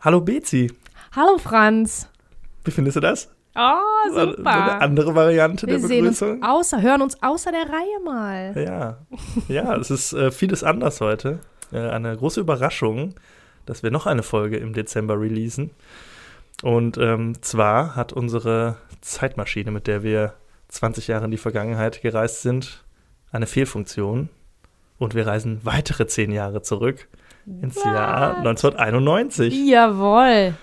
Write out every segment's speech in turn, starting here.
Hallo Bezi. Hallo Franz. Wie findest du das? Oh, super. Eine andere Variante Wir der sehen uns Begrüßung. außer, hören uns außer der Reihe mal. Ja, ja, es ist äh, vieles anders heute. Äh, eine große Überraschung, dass wir noch eine Folge im Dezember releasen. Und ähm, zwar hat unsere Zeitmaschine, mit der wir 20 Jahre in die Vergangenheit gereist sind, eine Fehlfunktion. Und wir reisen weitere 10 Jahre zurück ins Jahr 1991. Jawohl.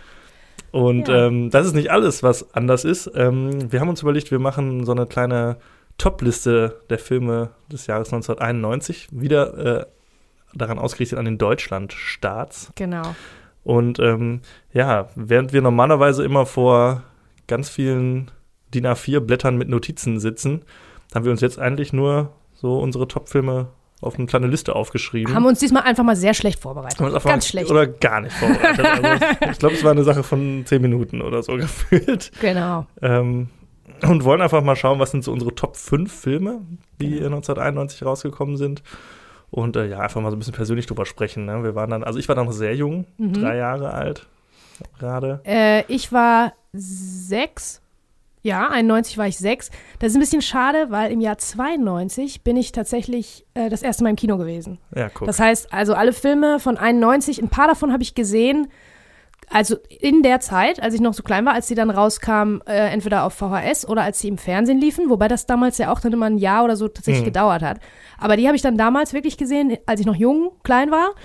Und Ja. ähm, das ist nicht alles, was anders ist. Ähm, wir haben uns überlegt, wir machen so eine kleine Top-Liste der Filme des Jahres 1991, wieder äh, daran ausgerichtet an den Deutschland-Starts. Genau. Und ähm, ja, während wir normalerweise immer vor ganz vielen DIN A4-Blättern mit Notizen sitzen, haben wir uns jetzt eigentlich nur so unsere Top-Filme auf eine kleine Liste aufgeschrieben. Haben uns diesmal einfach mal sehr schlecht vorbereitet. Ganz schlecht. Oder gar nicht vorbereitet. Also, ich glaube, es war eine Sache von zehn Minuten oder so gefühlt. Genau. Ähm, und wollen einfach mal schauen, was sind so unsere Top 5 Filme, die 1991 rausgekommen sind. Und äh, ja, einfach mal so ein bisschen persönlich drüber sprechen. Ne? Wir waren dann, also ich war dann noch sehr jung, Mhm. drei Jahre alt gerade. Äh, ich war sechs. Ja, 91 war ich sechs. Das ist ein bisschen schade, weil im Jahr 92 bin ich tatsächlich äh, das erste Mal im Kino gewesen. Ja, guck. Das heißt, also alle Filme von 91, ein paar davon habe ich gesehen, also in der Zeit, als ich noch so klein war, als sie dann rauskamen, äh, entweder auf VHS oder als sie im Fernsehen liefen, wobei das damals ja auch dann immer ein Jahr oder so tatsächlich Mhm. gedauert hat. Aber die habe ich dann damals wirklich gesehen, als ich noch jung, klein war.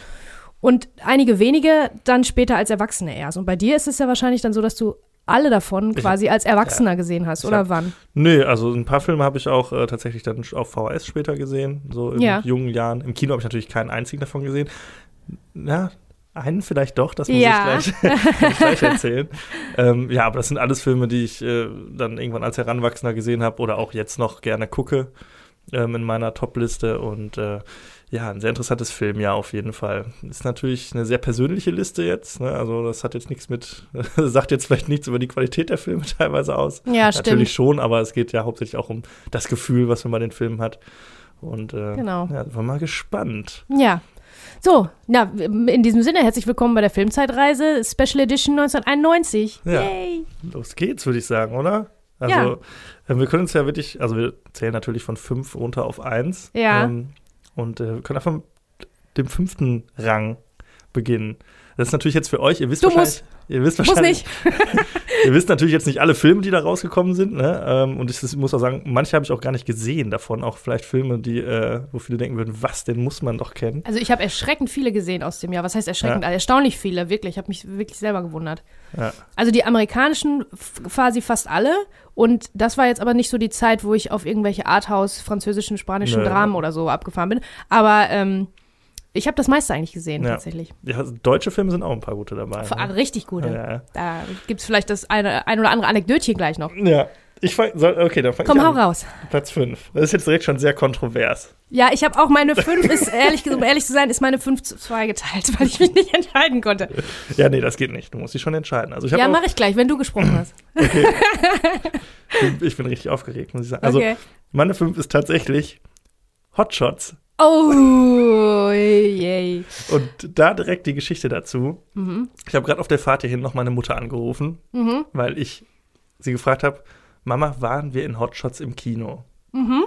Und einige wenige dann später als Erwachsene erst. Und bei dir ist es ja wahrscheinlich dann so, dass du alle davon quasi als Erwachsener gesehen hast, oder hab- wann? Nee, also ein paar Filme habe ich auch äh, tatsächlich dann auf VHS später gesehen, so in Ja. jungen Jahren. Im Kino habe ich natürlich keinen einzigen davon gesehen. Ja, einen vielleicht doch, das muss Ja. ich gleich, ich gleich erzählen. ähm, ja, aber das sind alles Filme, die ich äh, dann irgendwann als Heranwachsender gesehen habe oder auch jetzt noch gerne gucke ähm, in meiner Top-Liste. Und äh, ja, ein sehr interessantes Filmjahr auf jeden Fall. Ist natürlich eine sehr persönliche Liste jetzt. Ne? Also das hat jetzt nichts mit, sagt jetzt vielleicht nichts über die Qualität der Filme teilweise aus. Ja, stimmt. Natürlich schon, aber es geht ja hauptsächlich auch um das Gefühl, was man bei den Filmen hat. Und äh, Genau. ja, wir mal gespannt. Ja. So, na, in diesem Sinne, herzlich willkommen bei der Filmzeitreise, Special Edition 1991. Ja. Yay! Los geht's, würde ich sagen, oder? Also, Ja. äh, wir können uns ja wirklich, also wir zählen natürlich von fünf runter auf eins. Ja. Ähm, und äh, können einfach mit dem fünften Rang beginnen. Das ist natürlich jetzt für euch, ihr wisst Du wahrscheinlich, ihr wisst Muss wahrscheinlich, nicht. ihr wisst natürlich jetzt nicht alle Filme, die da rausgekommen sind, ne? Ähm, und ich muss auch sagen, manche habe ich auch gar nicht gesehen davon. Auch vielleicht Filme, die, äh, wo viele denken würden, was, den muss man doch kennen. Also ich habe erschreckend viele gesehen aus dem Jahr. Was heißt erschreckend? Ja. Also erstaunlich viele, wirklich. Ich habe mich wirklich selber gewundert. Ja. Also die amerikanischen quasi fast alle. Und das war jetzt aber nicht so die Zeit, wo ich auf irgendwelche Arthouse, französischen, spanischen Nö. Dramen oder so abgefahren bin. Aber ähm, ich habe das meiste eigentlich gesehen, Ja. tatsächlich. Ja, also deutsche Filme sind auch ein paar gute dabei. Vor allem Ne? richtig gute. Ja. Da gibt es vielleicht das eine, ein oder andere Anekdötchen gleich noch. ja. Ich fang, soll, okay, dann fang Komm, ich hau an. raus. Platz 5. Das ist jetzt direkt schon sehr kontrovers. Ja, ich habe auch meine fünf, ist ehrlich, gesagt- um ehrlich zu sein, ist meine fünf zu zwei geteilt, weil ich mich nicht entscheiden konnte. Ja, nee, das geht nicht. Du musst dich schon entscheiden. Also ich, Ja, mache ich gleich, wenn du gesprochen hast. ich bin richtig aufgeregt, muss ich sagen. Also Okay. meine 5 ist tatsächlich Hotshots. Oh, yay. Und da direkt die Geschichte dazu. Mhm. Ich habe gerade auf der Fahrt hierhin noch meine Mutter angerufen, Mhm. weil ich sie gefragt habe, Mama, waren wir in Hotshots im Kino? Mhm.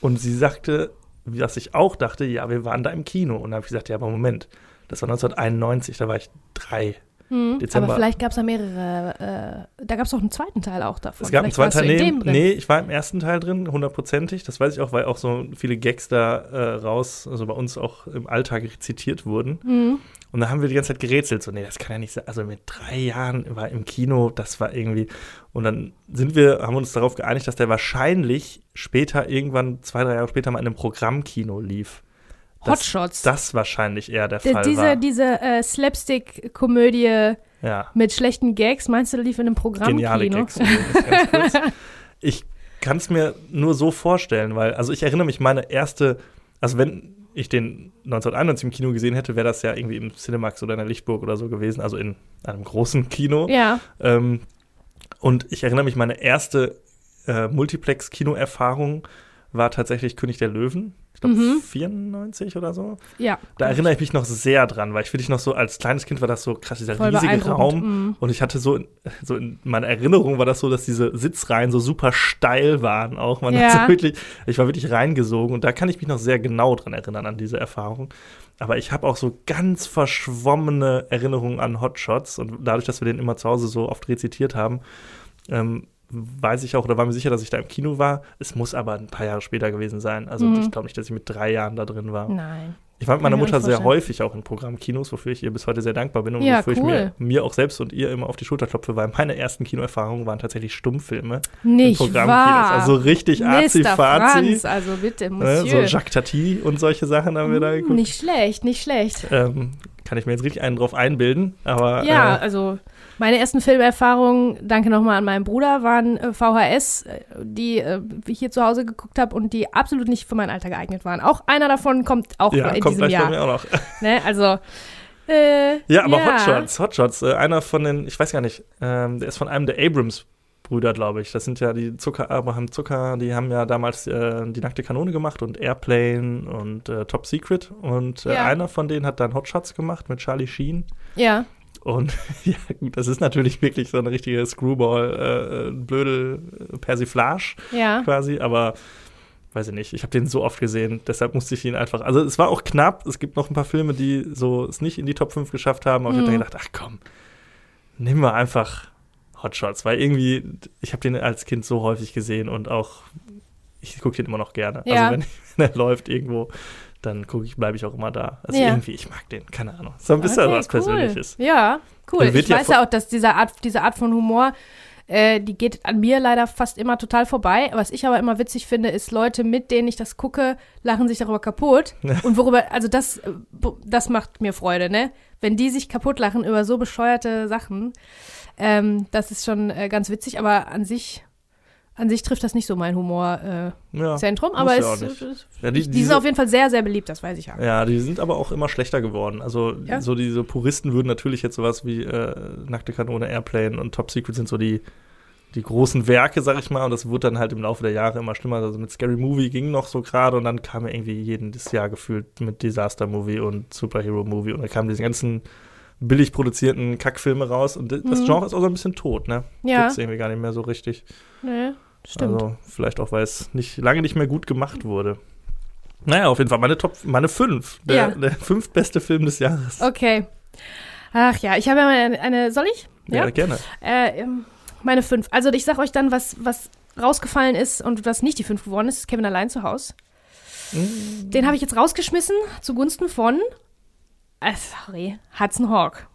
Und sie sagte, was ich auch dachte, ja, wir waren da im Kino. Und dann habe ich gesagt, ja, aber Moment, das war 1991, da war ich drei. Mhm. Dezember. Aber vielleicht gab es da mehrere, äh, da gab es doch einen zweiten Teil auch davon. Es gab einen Vielleicht zweiten warst Teil. Nee, nee, ich war im ersten Teil drin, hundertprozentig. Das weiß ich auch, weil auch so viele Gags da äh, raus, also bei uns auch im Alltag zitiert wurden. Mhm. Und da haben wir die ganze Zeit gerätselt. So, nee, das kann ja nicht sein. Also mit drei Jahren war im Kino, das war irgendwie. Und dann sind wir, haben uns darauf geeinigt, dass der wahrscheinlich später, irgendwann zwei, drei Jahre später mal in einem Programmkino lief. Das- Hotshots. Das wahrscheinlich eher der Fall diese war. diese äh, Slapstick-Komödie ja, mit schlechten Gags, meinst du, lief in einem geniale Programmkino? Gags. kurz. Ich kann es mir nur so vorstellen, weil, also ich erinnere mich, meine erste, also wenn ich den 1991 im Kino gesehen hätte, wäre das ja irgendwie im Cinemax oder in der Lichtburg oder so gewesen, also in einem großen Kino. Ja. Ähm, und ich erinnere mich, meine erste äh, Multiplex-Kino-Erfahrung war tatsächlich König der Löwen. Ich glaube Mhm. 94 oder so. Ja. Da erinnere ich mich noch sehr dran, weil ich wirklich noch so, als kleines Kind war das so krass, dieser Voll riesige Raum. mhm. Und ich hatte so, in- so in meiner Erinnerung war das so, dass diese Sitzreihen so super steil waren auch. Man Ja. hat so wirklich, ich war wirklich reingesogen und da kann ich mich noch sehr genau dran erinnern, an diese Erfahrung. Aber ich habe auch so ganz verschwommene Erinnerungen an Hotshots und dadurch, dass wir den immer zu Hause so oft rezitiert haben, ähm, weiß ich auch oder war mir sicher, dass ich da im Kino war. Es muss aber ein paar Jahre später gewesen sein. Also Mhm. ich glaube nicht, dass ich mit drei Jahren da drin war. Nein. Ich war mit meiner ich Mutter sehr häufig auch in Programmkinos, wofür ich ihr bis heute sehr dankbar bin und Ja, wofür ich cool. mir, mir auch selbst und ihr immer auf die Schulter klopfe, weil meine ersten Kinoerfahrungen waren tatsächlich Stummfilme Nicht in Programmkinos. wahr. Also richtig. Franz, also bitte, Ne, so Monsieur. Jacques Tati und solche Sachen haben wir da geguckt. nicht schlecht, nicht schlecht. Ähm, kann ich mir jetzt richtig einen drauf einbilden, aber Ja, äh, also meine ersten Filmerfahrungen, danke nochmal an meinen Bruder, waren äh, VHS, äh, die äh, ich hier zu Hause geguckt habe und die absolut nicht für mein Alter geeignet waren. Auch einer davon kommt auch ja, in kommt diesem gleich bei Jahr. mir auch noch. Ne? Also, äh, Ja, aber Hotshots, Hotshots, äh, einer von den, ich weiß gar nicht, ähm, der ist von einem der Abrams-Brüder, glaube ich. Das sind ja die Zucker, Abraham Zucker, die haben ja damals äh, die nackte Kanone gemacht und Airplane und Top Secret. Und Ja. einer von denen hat dann Hotshots gemacht mit Charlie Sheen. Ja, Und ja, gut, das ist natürlich wirklich so eine richtige Screwball, äh, blöde äh, Persiflage ja. quasi, aber weiß ich nicht, ich habe den so oft gesehen, deshalb musste ich ihn einfach, also es war auch knapp, es gibt noch ein paar Filme, die so es nicht in die Top 5 geschafft haben, aber ich habe Mhm. gedacht, ach komm, nimm mal einfach Hotshots, weil irgendwie, ich habe den als Kind so häufig gesehen und auch, ich gucke den immer noch gerne. Ja. Also wenn, wenn er läuft irgendwo, dann gucke ich, bleibe ich auch immer da. Also Ja. irgendwie, ich mag den, keine Ahnung. So ein bisschen Okay, was Persönliches. Ja, cool. Ich ja weiß ja auch, dass diese Art, diese Art von Humor, äh, die geht an mir leider fast immer total vorbei. Was ich aber immer witzig finde, ist Leute, mit denen ich das gucke, lachen sich darüber kaputt. Und worüber, also das, das macht mir Freude, ne? Wenn die sich kaputt lachen über so bescheuerte Sachen, ähm, das ist schon äh, ganz witzig, aber an sich, an sich trifft das nicht so mein Humorzentrum, Ja, aber es, Ja, die, die sind auf jeden Fall sehr, sehr beliebt, das weiß ich ja. Ja, die sind aber auch immer schlechter geworden. Also Ja. so diese Puristen würden natürlich jetzt sowas wie äh, Nackte Kanone, Airplane und Top Secret sind so die, die großen Werke, sag ich mal. Und das wurde dann halt im Laufe der Jahre immer schlimmer. Also mit Scary Movie ging noch so gerade und dann kam ja irgendwie jedes Jahr gefühlt mit Disaster Movie und Superhero Movie und dann kamen diese ganzen billig produzierten Kackfilme raus und das Mhm. Genre ist auch so ein bisschen tot, ne? Ja, Gibt's irgendwie gar nicht mehr so richtig. ne, stimmt. Also vielleicht auch, weil es nicht, lange nicht mehr gut gemacht wurde. Naja, auf jeden Fall meine Top, meine fünf. Der, Ja. der fünftbeste Film des Jahres. Okay. Ach ja, ich habe ja mal eine, eine soll ich? Ja, gerne. Äh, ähm, meine fünf. Also ich sag euch dann, was, was rausgefallen ist und was nicht die fünf geworden ist, ist Kevin allein zu Haus. Mm. Den habe ich jetzt rausgeschmissen zugunsten von, sorry, Hudson Hawk.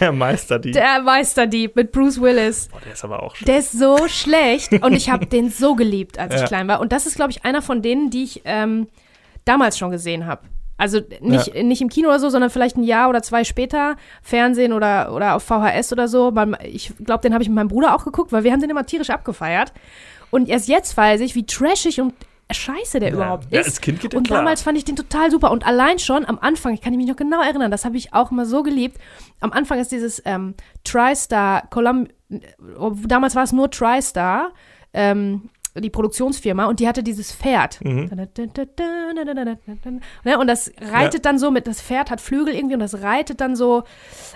Der Meisterdieb. Der Meisterdieb mit Bruce Willis. Boah, der ist aber auch schön. Der ist so schlecht und ich habe den so geliebt, als ich Ja. klein war. Und das ist, glaube ich, einer von denen, die ich ähm, damals schon gesehen habe. Also nicht, nicht im Kino oder so, sondern vielleicht ein Jahr oder zwei später, Fernsehen oder, oder auf VHS oder so. Ich glaube, den habe ich mit meinem Bruder auch geguckt, weil wir haben den immer tierisch abgefeiert. Und erst jetzt weiß ich, wie trashig und scheiße der Ja. überhaupt Ja, ist. als Kind geht Und klar. damals fand ich den total super. Und allein schon am Anfang, ich kann mich noch genau erinnern, das habe ich auch immer so geliebt. Am Anfang ist dieses ähm, TriStar, Colum damals war es nur TriStar, ähm, die Produktionsfirma, und die hatte dieses Pferd. Mhm. Ne, und das reitet dann so mit, das Pferd hat Flügel irgendwie und das reitet dann so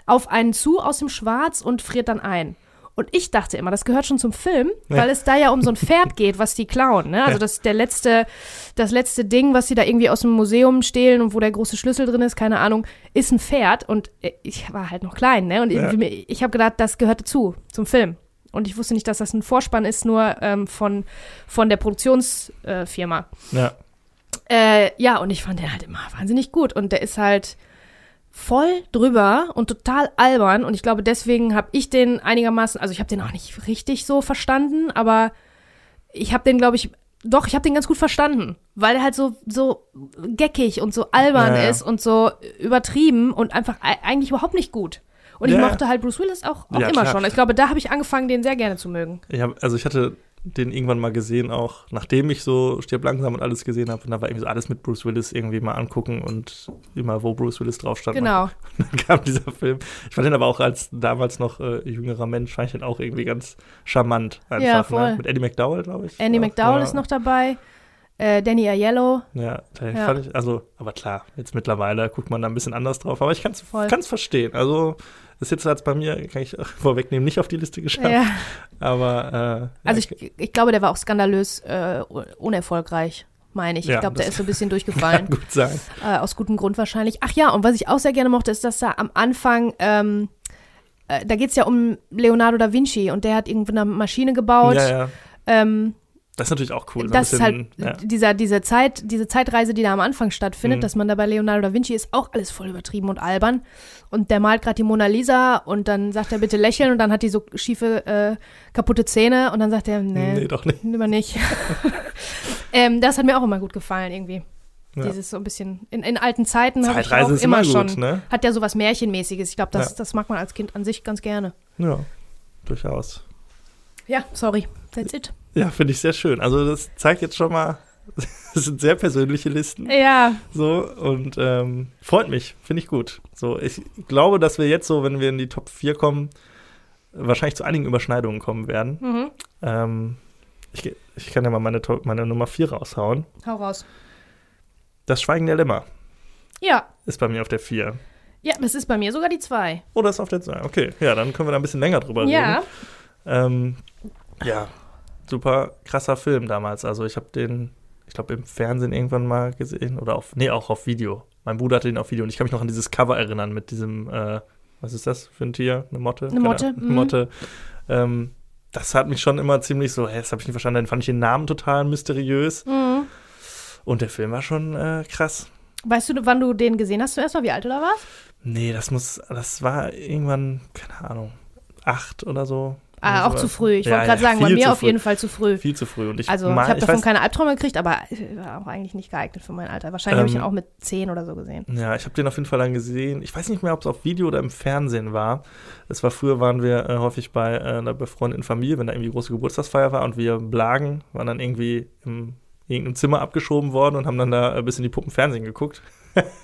auf einen zu aus dem Schwarz und friert dann ein. Und ich dachte immer, das gehört schon zum Film, Ja. weil es da ja um so ein Pferd geht, was die klauen. Ne? Also Ja. das der letzte, das letzte Ding, was sie da irgendwie aus dem Museum stehlen und wo der große Schlüssel drin ist, keine Ahnung, ist ein Pferd. Und ich war halt noch klein, ne? Und Ja. ich, ich habe gedacht, das gehört dazu, zum Film. Und ich wusste nicht, dass das ein Vorspann ist, nur ähm, von, von der Produktionsfirma. Äh. Ja. Äh, ja, und ich fand den halt immer wahnsinnig gut. Und der ist halt voll drüber und total albern. Und ich glaube, deswegen habe ich den einigermaßen, also ich habe den auch nicht richtig so verstanden, aber ich habe den, glaube ich, doch, ich habe den ganz gut verstanden, weil er halt so, so geckig und so albern Ja, ja. ist und so übertrieben und einfach eigentlich überhaupt nicht gut. Und ich Ja. mochte halt Bruce Willis auch, auch immer klar. schon. Ich glaube, da habe ich angefangen, den sehr gerne zu mögen. Ich hab, also ich hatte den irgendwann mal gesehen, auch nachdem ich so Stirb langsam und alles gesehen habe. Und da war irgendwie so alles mit Bruce Willis irgendwie mal angucken und immer, wo Bruce Willis drauf stand. Genau. Dann kam dieser Film. Ich fand den aber auch als damals noch äh, jüngerer Mensch, fand ich den auch irgendwie ganz charmant. Einfach, Ja, voll. Ne? Mit Andy McDowell, glaube ich. Andy McDowell ja. ist noch dabei. Äh, Danny Aiello. Ja, Ja. ich, also, aber klar, jetzt mittlerweile guckt man da ein bisschen anders drauf, aber ich kann es verstehen. Also, ist jetzt als bei mir, kann ich vorwegnehmen, nicht auf die Liste geschafft, Ja. aber äh, Also ja, ich, ich glaube, der war auch skandalös äh, unerfolgreich, meine ich. Ja, ich glaube, der das ist so ein bisschen kann durchgefallen. gut sein. äh, aus gutem Grund wahrscheinlich. Ach ja, und was ich auch sehr gerne mochte, ist, dass da am Anfang, ähm, äh, da geht es ja um Leonardo da Vinci und der hat irgendwie eine Maschine gebaut. Ja, ja. Ähm, Das ist natürlich auch cool. das ist halt bisschen, ja. dieser, diese, Zeit, diese Zeitreise, die da am Anfang stattfindet, Mhm. dass man da bei Leonardo da Vinci ist, auch alles voll übertrieben und albern. Und der malt gerade die Mona Lisa und dann sagt er bitte lächeln und dann hat die so schiefe, äh, kaputte Zähne und dann sagt er, nee, Nee, doch nicht. lieber nicht. ähm, das hat mir auch immer gut gefallen irgendwie. Ja. Dieses so ein bisschen, in, in alten Zeiten habe ich auch ist immer immer schon, gut, ne? hat ja sowas Märchenmäßiges. Ich glaube, das, Ja. das mag man als Kind an sich ganz gerne. Ja, durchaus. Ja, sorry, that's it. Ja, finde ich sehr schön. Also, das zeigt jetzt schon mal, das sind sehr persönliche Listen. Ja, So, und ähm, freut mich, finde ich gut. So, ich glaube, dass wir jetzt so, wenn wir in die Top 4 kommen, wahrscheinlich zu einigen Überschneidungen kommen werden. mhm. Ähm, ich, ich kann ja mal meine, meine Nummer 4 raushauen. hau raus. Das Schweigen der Lämmer Ja, ist bei mir auf der 4. ja, das ist bei mir sogar die zwei. Oder ist auf der 2? Okay, ja, dann können wir da ein bisschen länger drüber Ja, reden. Ähm, ja, super krasser Film damals. Also ich habe den, ich glaube, im Fernsehen irgendwann mal gesehen oder auf, nee, auch auf Video. Mein Bruder hatte den auf Video und ich kann mich noch an dieses Cover erinnern mit diesem, äh, was ist das für ein Tier? Eine Motte? Eine Motte, Ahnung, mhm. Eine Motte. Ähm, das hat mich schon immer ziemlich so, hä, das habe ich nicht verstanden. Dann fand ich den Namen total mysteriös. mhm. Und der Film war schon äh, krass. Weißt du, wann du den gesehen hast zuerst mal, wie alt du da warst? Nee, das muss, das war irgendwann, keine Ahnung, acht oder so. Ah, auch zu früh. Ich Ja, wollte gerade ja, sagen, bei mir auf jeden Fall zu früh. Viel zu früh. Und ich Also, ich habe davon weiß- keine Albträume gekriegt, aber äh, war auch eigentlich nicht geeignet für mein Alter. Wahrscheinlich habe ich ihn Ähm, auch mit zehn oder so gesehen. Ja, ich habe den auf jeden Fall dann gesehen. Ich weiß nicht mehr, ob es auf Video oder im Fernsehen war. Es war früher, waren wir äh, häufig bei äh, einer befreundeten Familie, wenn da irgendwie große Geburtstagsfeier war und wir blagen, waren dann irgendwie im irgendeinem Zimmer abgeschoben worden und haben dann da ein bisschen die Puppen Fernsehen geguckt,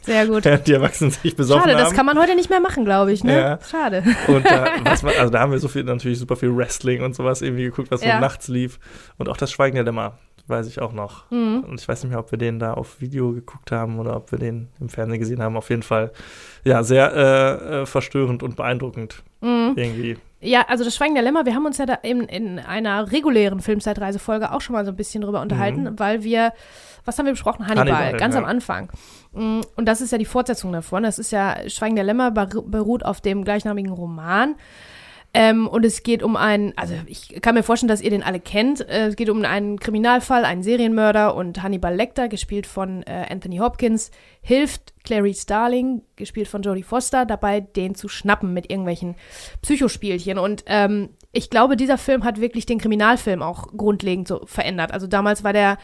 Sehr gut. die Erwachsenen sich besoffen Schade, haben. das kann man heute nicht mehr machen, glaube ich, ne? Ja. Schade. Und da, war, also da haben wir so viel, natürlich super viel Wrestling und sowas irgendwie geguckt, was Ja. so nachts lief. Und auch das Schweigen der Lämmer, weiß ich auch noch. Mhm. Und ich weiß nicht mehr, ob wir den da auf Video geguckt haben oder ob wir den im Fernsehen gesehen haben. Auf jeden Fall, ja, sehr äh, äh, verstörend und beeindruckend Mhm. irgendwie. Ja, also das Schweigen der Lämmer, wir haben uns ja da in, in einer regulären Filmzeitreisefolge auch schon mal so ein bisschen drüber unterhalten, weil wir, was haben wir besprochen? Hannibal, Mhm. Hannibal, ganz ja. am Anfang. Mm, Und das ist ja die Fortsetzung davon. Das ist ja, Schweigen der Lämmer beru- beruht auf dem gleichnamigen Roman. Ähm, und es geht um einen, also ich kann mir vorstellen, dass ihr den alle kennt. Äh, es geht um einen Kriminalfall, einen Serienmörder und Hannibal Lecter, gespielt von äh, Anthony Hopkins, hilft Clarice Starling, gespielt von Jodie Foster, dabei, den zu schnappen mit irgendwelchen Psychospielchen. Und ähm, ich glaube, dieser Film hat wirklich den Kriminalfilm auch grundlegend so verändert. Also damals war der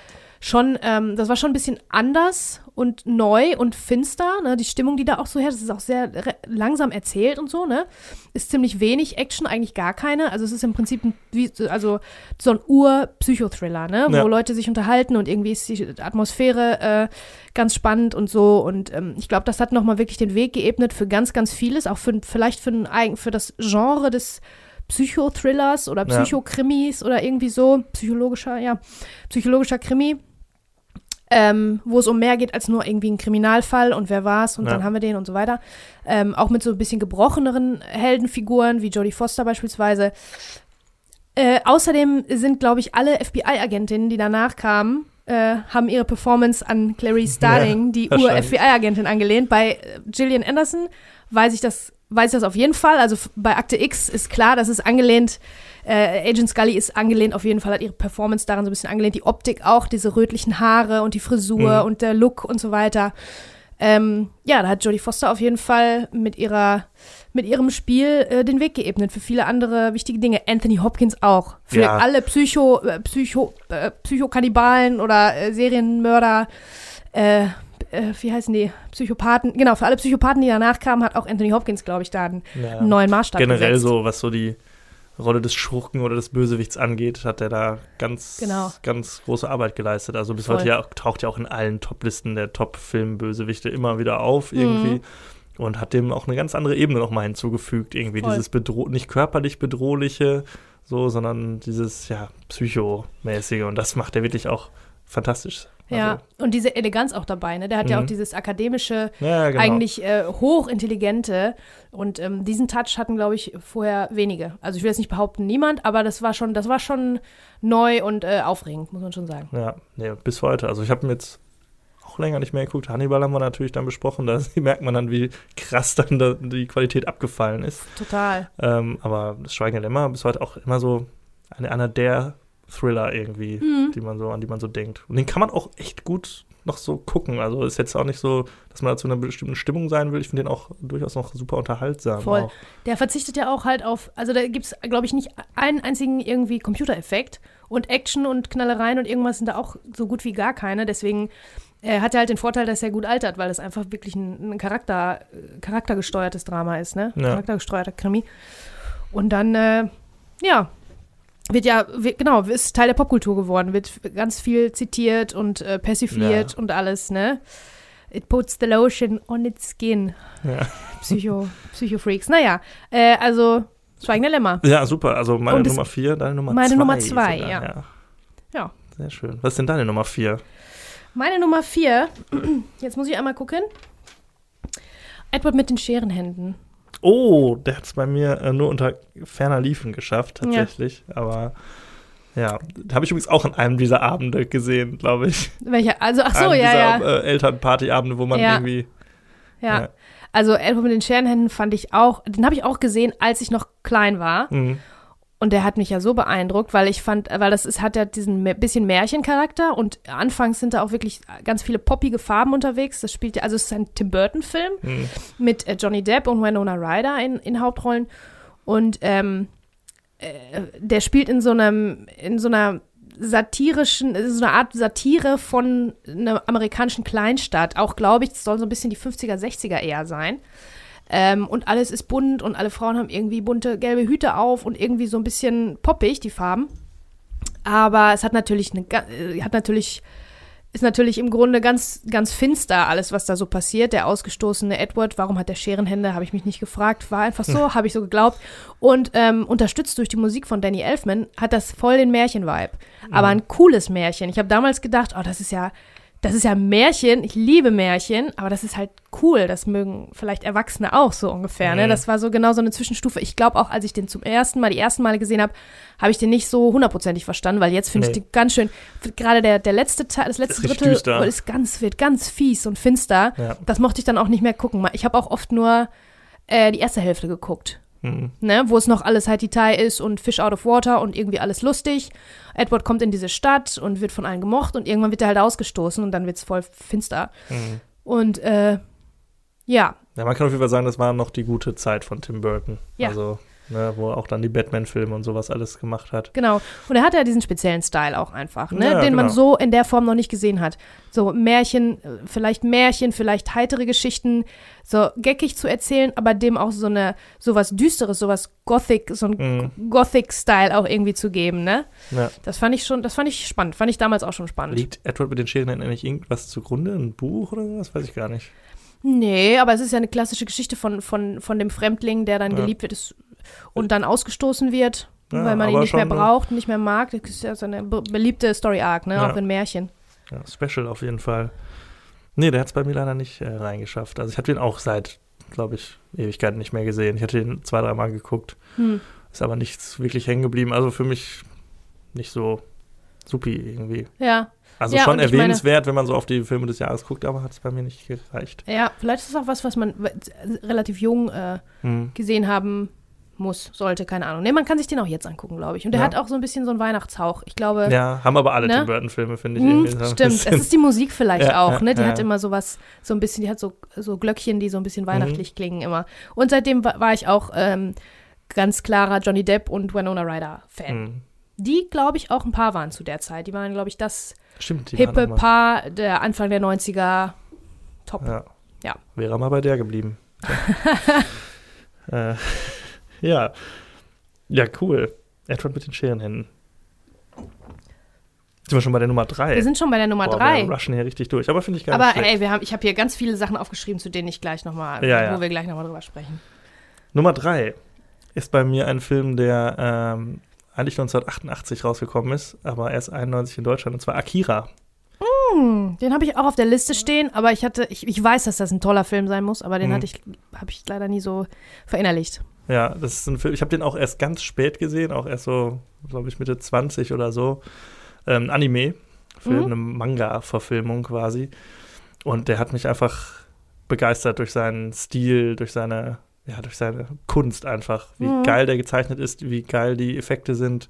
schon, ähm, das war schon ein bisschen anders und neu und finster, ne? Die Stimmung, die da auch so her, das ist auch sehr langsam erzählt und so, ne? Ist ziemlich wenig Action, eigentlich gar keine. Also es ist im Prinzip ein, wie, also so ein Ur-Psychothriller, ne? Wo Ja. Leute sich unterhalten und irgendwie ist die Atmosphäre äh, ganz spannend und so. Und ähm, ich glaube, das hat nochmal wirklich den Weg geebnet für ganz, ganz vieles, auch für, vielleicht für, ein, für das Genre des Psychothrillers oder Ja. Psychokrimis oder irgendwie so, psychologischer, ja, psychologischer Krimi, ähm, wo es um mehr geht als nur irgendwie ein Kriminalfall und wer war's und Ja. dann haben wir den und so weiter. Ähm, auch mit so ein bisschen gebrocheneren Heldenfiguren wie Jodie Foster beispielsweise. Äh, außerdem sind, glaube ich, alle FBI-Agentinnen, die danach kamen, äh, haben ihre Performance an Clarice Starling, die wahrscheinlich. Ur-FBI-Agentin, angelehnt. Bei äh, Gillian Anderson weiß ich das, weiß ich das auf jeden Fall. Also bei Akte X ist klar, das ist angelehnt. Äh, Agent Scully ist angelehnt, auf jeden Fall hat ihre Performance daran so ein bisschen angelehnt. Die Optik auch, diese rötlichen Haare und die Frisur Mhm. und der Look und so weiter. Ähm, ja, da hat Jodie Foster auf jeden Fall mit ihrer mit ihrem Spiel äh, den Weg geebnet für viele andere wichtige Dinge. Anthony Hopkins auch. Für Ja. alle Psycho, äh, Psycho, äh, Psychokannibalen oder äh, Serienmörder, äh, wie heißen die? Psychopathen. Genau, für alle Psychopathen, die danach kamen, hat auch Anthony Hopkins, glaube ich, da einen Ja. neuen Maßstab Generell gesetzt. so, was so die Rolle des Schurken oder des Bösewichts angeht, hat er da ganz, Genau. ganz große Arbeit geleistet. Also bis Voll. heute ja taucht ja auch in allen Top-Listen der Top-Film-Bösewichte immer wieder auf Mhm. irgendwie. Und hat dem auch eine ganz andere Ebene nochmal hinzugefügt. Irgendwie Voll. dieses bedro nicht körperlich bedrohliche, so, sondern dieses, ja, psychomäßige. Und das macht er wirklich auch fantastisch. Ja, Also, und diese Eleganz auch dabei, ne? Der hat ja Mhm. auch dieses akademische, ja, genau. eigentlich äh, hochintelligente. Und ähm, diesen Touch hatten, glaube ich, vorher wenige. Also ich will jetzt nicht behaupten, niemand, aber das war schon, das war schon neu und äh, aufregend, muss man schon sagen. Ja, nee, bis heute. Also ich habe mir jetzt auch länger nicht mehr geguckt. Hannibal haben wir natürlich dann besprochen. Da merkt man dann, wie krass dann da die Qualität abgefallen ist. Total. Ähm, aber das Schweigen der Lämmer bis heute auch immer so eine, einer der Thriller irgendwie, Mhm. die man so, an die man so denkt. Und den kann man auch echt gut noch so gucken. Also ist jetzt auch nicht so, dass man zu einer bestimmten Stimmung sein will. Ich finde den auch durchaus noch super unterhaltsam. Voll. Auch. Der verzichtet ja auch halt auf, also da gibt es, glaube ich, nicht einen einzigen irgendwie Computereffekt. Und Action und Knallereien und irgendwas sind da auch so gut wie gar keine. Deswegen äh, hat er halt den Vorteil, dass er gut altert, weil es einfach wirklich ein, ein Charakter, äh, charaktergesteuertes Drama ist, ne? Ja. Charaktergesteuerter Krimi. Und dann, äh, ja, wird ja, wird, genau, ist Teil der Popkultur geworden, wird ganz viel zitiert und äh, persifliert Ja. und alles, ne? It puts the lotion on its skin. Ja. Psycho, Psycho-Freaks. Naja, äh, also Schweigende Lämmer. ja, super. Also meine Und Nummer vier, deine Nummer Meine zwei. Nummer zwei, sogar, ja. Ja. Sehr schön. Was ist denn deine Nummer vier? Meine Nummer vier, jetzt muss ich einmal gucken. Edward mit den Scherenhänden. Oh, der hat es bei mir äh, nur unter ferner Liefen geschafft, Ja. tatsächlich. Aber ja, habe ich übrigens auch an einem dieser Abende gesehen, glaube ich. Welcher? Also, ach so, ja, ja. dieser äh, Elternpartyabende, wo man Ja. irgendwie. ja. ja. Also Edward mit den Scherenhänden fand ich auch, den habe ich auch gesehen, als ich noch klein war. Mhm. Und der hat mich ja so beeindruckt, weil ich fand, weil das ist, hat ja diesen bisschen Märchencharakter und anfangs sind da auch wirklich ganz viele poppige Farben unterwegs. Das spielt ja, also es ist ein Tim Burton-Film Mhm. mit äh, Johnny Depp und Winona Ryder in, in Hauptrollen. Und ähm, äh, der spielt in so einem, in so einer satirischen, so eine Art Satire von einer amerikanischen Kleinstadt. Auch glaube ich, es soll so ein bisschen die 50er, 60er eher sein. Ähm, und alles ist bunt und alle Frauen haben irgendwie bunte gelbe Hüte auf und irgendwie so ein bisschen poppig, die Farben. Aber es hat natürlich eine, äh, hat natürlich, ist natürlich im Grunde ganz, ganz finster alles, was da so passiert. Der ausgestoßene Edward, warum hat der Scherenhände, habe ich mich nicht gefragt, war einfach so, habe ich so geglaubt. Und ähm, unterstützt durch die Musik von Danny Elfman hat das voll den Märchen-Vibe. Aber ein cooles Märchen. Ich habe damals gedacht, oh, das ist ja, das ist ja ein Märchen. Ich liebe Märchen, aber das ist halt cool. Das mögen vielleicht Erwachsene auch so ungefähr. Ne? Mhm. Das war so genau so eine Zwischenstufe. Ich glaube auch, als ich den zum ersten Mal, die ersten Male gesehen habe, habe ich den nicht so hundertprozentig verstanden, weil jetzt finde ich Nee. den ganz schön. Gerade der, der letzte Teil, das letzte Drittel düster. ist ganz, wird ganz fies und finster. Ja. Das mochte ich dann auch nicht mehr gucken. Ich habe auch oft nur äh, die erste Hälfte geguckt Mhm. ne, wo es noch alles halt Detail ist und Fish out of water und irgendwie alles lustig. Edward kommt in diese Stadt und wird von allen gemocht und irgendwann wird er halt ausgestoßen und dann wird es voll finster. Mhm. Und äh, ja, Ja, man kann auf jeden Fall sagen, das war noch die gute Zeit von Tim Burton. Ja. Also, ne, wo er auch dann die Batman-Filme und sowas alles gemacht hat. genau. Und er hat ja diesen speziellen Style auch einfach, ne, Ja, den man genau. so in der Form noch nicht gesehen hat. So Märchen, äh, vielleicht Märchen, vielleicht heitere Geschichten, so geckig zu erzählen, aber dem auch so eine sowas Düsteres, sowas Gothic, so ein Mhm. Gothic-Style auch irgendwie zu geben, ne? Ja. Das fand ich schon, das fand ich spannend, fand ich damals auch schon spannend. Liegt Edward mit den Scheren eigentlich irgendwas zugrunde? Ein Buch oder was? Weiß ich gar nicht. Nee, aber es ist ja eine klassische Geschichte von, von, von dem Fremdling, der dann Ja. geliebt wird ist, und dann ausgestoßen wird, Ja, weil man ihn nicht mehr ne? braucht, nicht mehr mag. Das ist ja so eine be beliebte Story-Arc, ne? Ja. Auch in Märchen. Ja, Special auf jeden Fall. Nee, der hat es bei mir leider nicht äh, reingeschafft. Also ich hatte den auch seit, glaube ich, Ewigkeiten nicht mehr gesehen. Ich hatte ihn zwei, dreimal geguckt. Hm. Ist aber nichts wirklich hängen geblieben. Also für mich nicht so supi irgendwie. Ja. Also Ja, schon ich meine- erwähnenswert, wenn man so auf die Filme des Jahres guckt, aber hat es bei mir nicht gereicht. Ja, vielleicht ist es auch was, was man relativ jung äh, Hm. gesehen haben muss, sollte, keine Ahnung. Nee, man kann sich den auch jetzt angucken, glaube ich. Und der Ja. hat auch so ein bisschen so einen Weihnachtshauch. Ich glaube. Ja, haben aber alle Ne? Tim Burton-Filme, finde ich. Hm, so stimmt, es ist die Musik vielleicht Ja, auch, ja, ne? Die hat immer sowas, so ein bisschen, die hat so, so Glöckchen, die so ein Mhm. bisschen weihnachtlich klingen immer. Und seitdem wa- war ich auch ähm, ganz klarer Johnny Depp und Winona Ryder Fan. Hm. Die, glaube ich, auch ein Paar waren zu der Zeit. Die waren, glaube ich, das Stimmt, hippe Paar der Anfang der 90er. Top. Ja. Ja. Wäre mal bei der geblieben. äh, ja. Ja, cool. Edward mit den Scherenhänden. Sind wir schon bei der Nummer drei? Wir sind schon bei der Nummer Boah, drei. Wir rushen hier richtig durch. Aber finde ich gar Aber ey, wir haben, ich habe hier ganz viele Sachen aufgeschrieben, zu denen ich gleich nochmal, Ja, ja. wo wir gleich nochmal drüber sprechen. Nummer drei ist bei mir ein Film, der ähm, eigentlich 1988 rausgekommen ist, aber erst 91 in Deutschland, und zwar Akira. Hm, den habe ich auch auf der Liste stehen, aber ich hatte, ich, ich weiß, dass das ein toller Film sein muss, aber den Mhm. hatte ich, habe ich leider nie so verinnerlicht. Ja, das ist ein Film. Ich habe den auch erst ganz spät gesehen, auch erst so, glaube ich, Mitte 20 oder so. Ähm, Anime für Mhm. eine Manga-Verfilmung quasi. Und der hat mich einfach begeistert durch seinen Stil, durch seine, ja, durch seine Kunst einfach. Wie Mhm. geil der gezeichnet ist, wie geil die Effekte sind.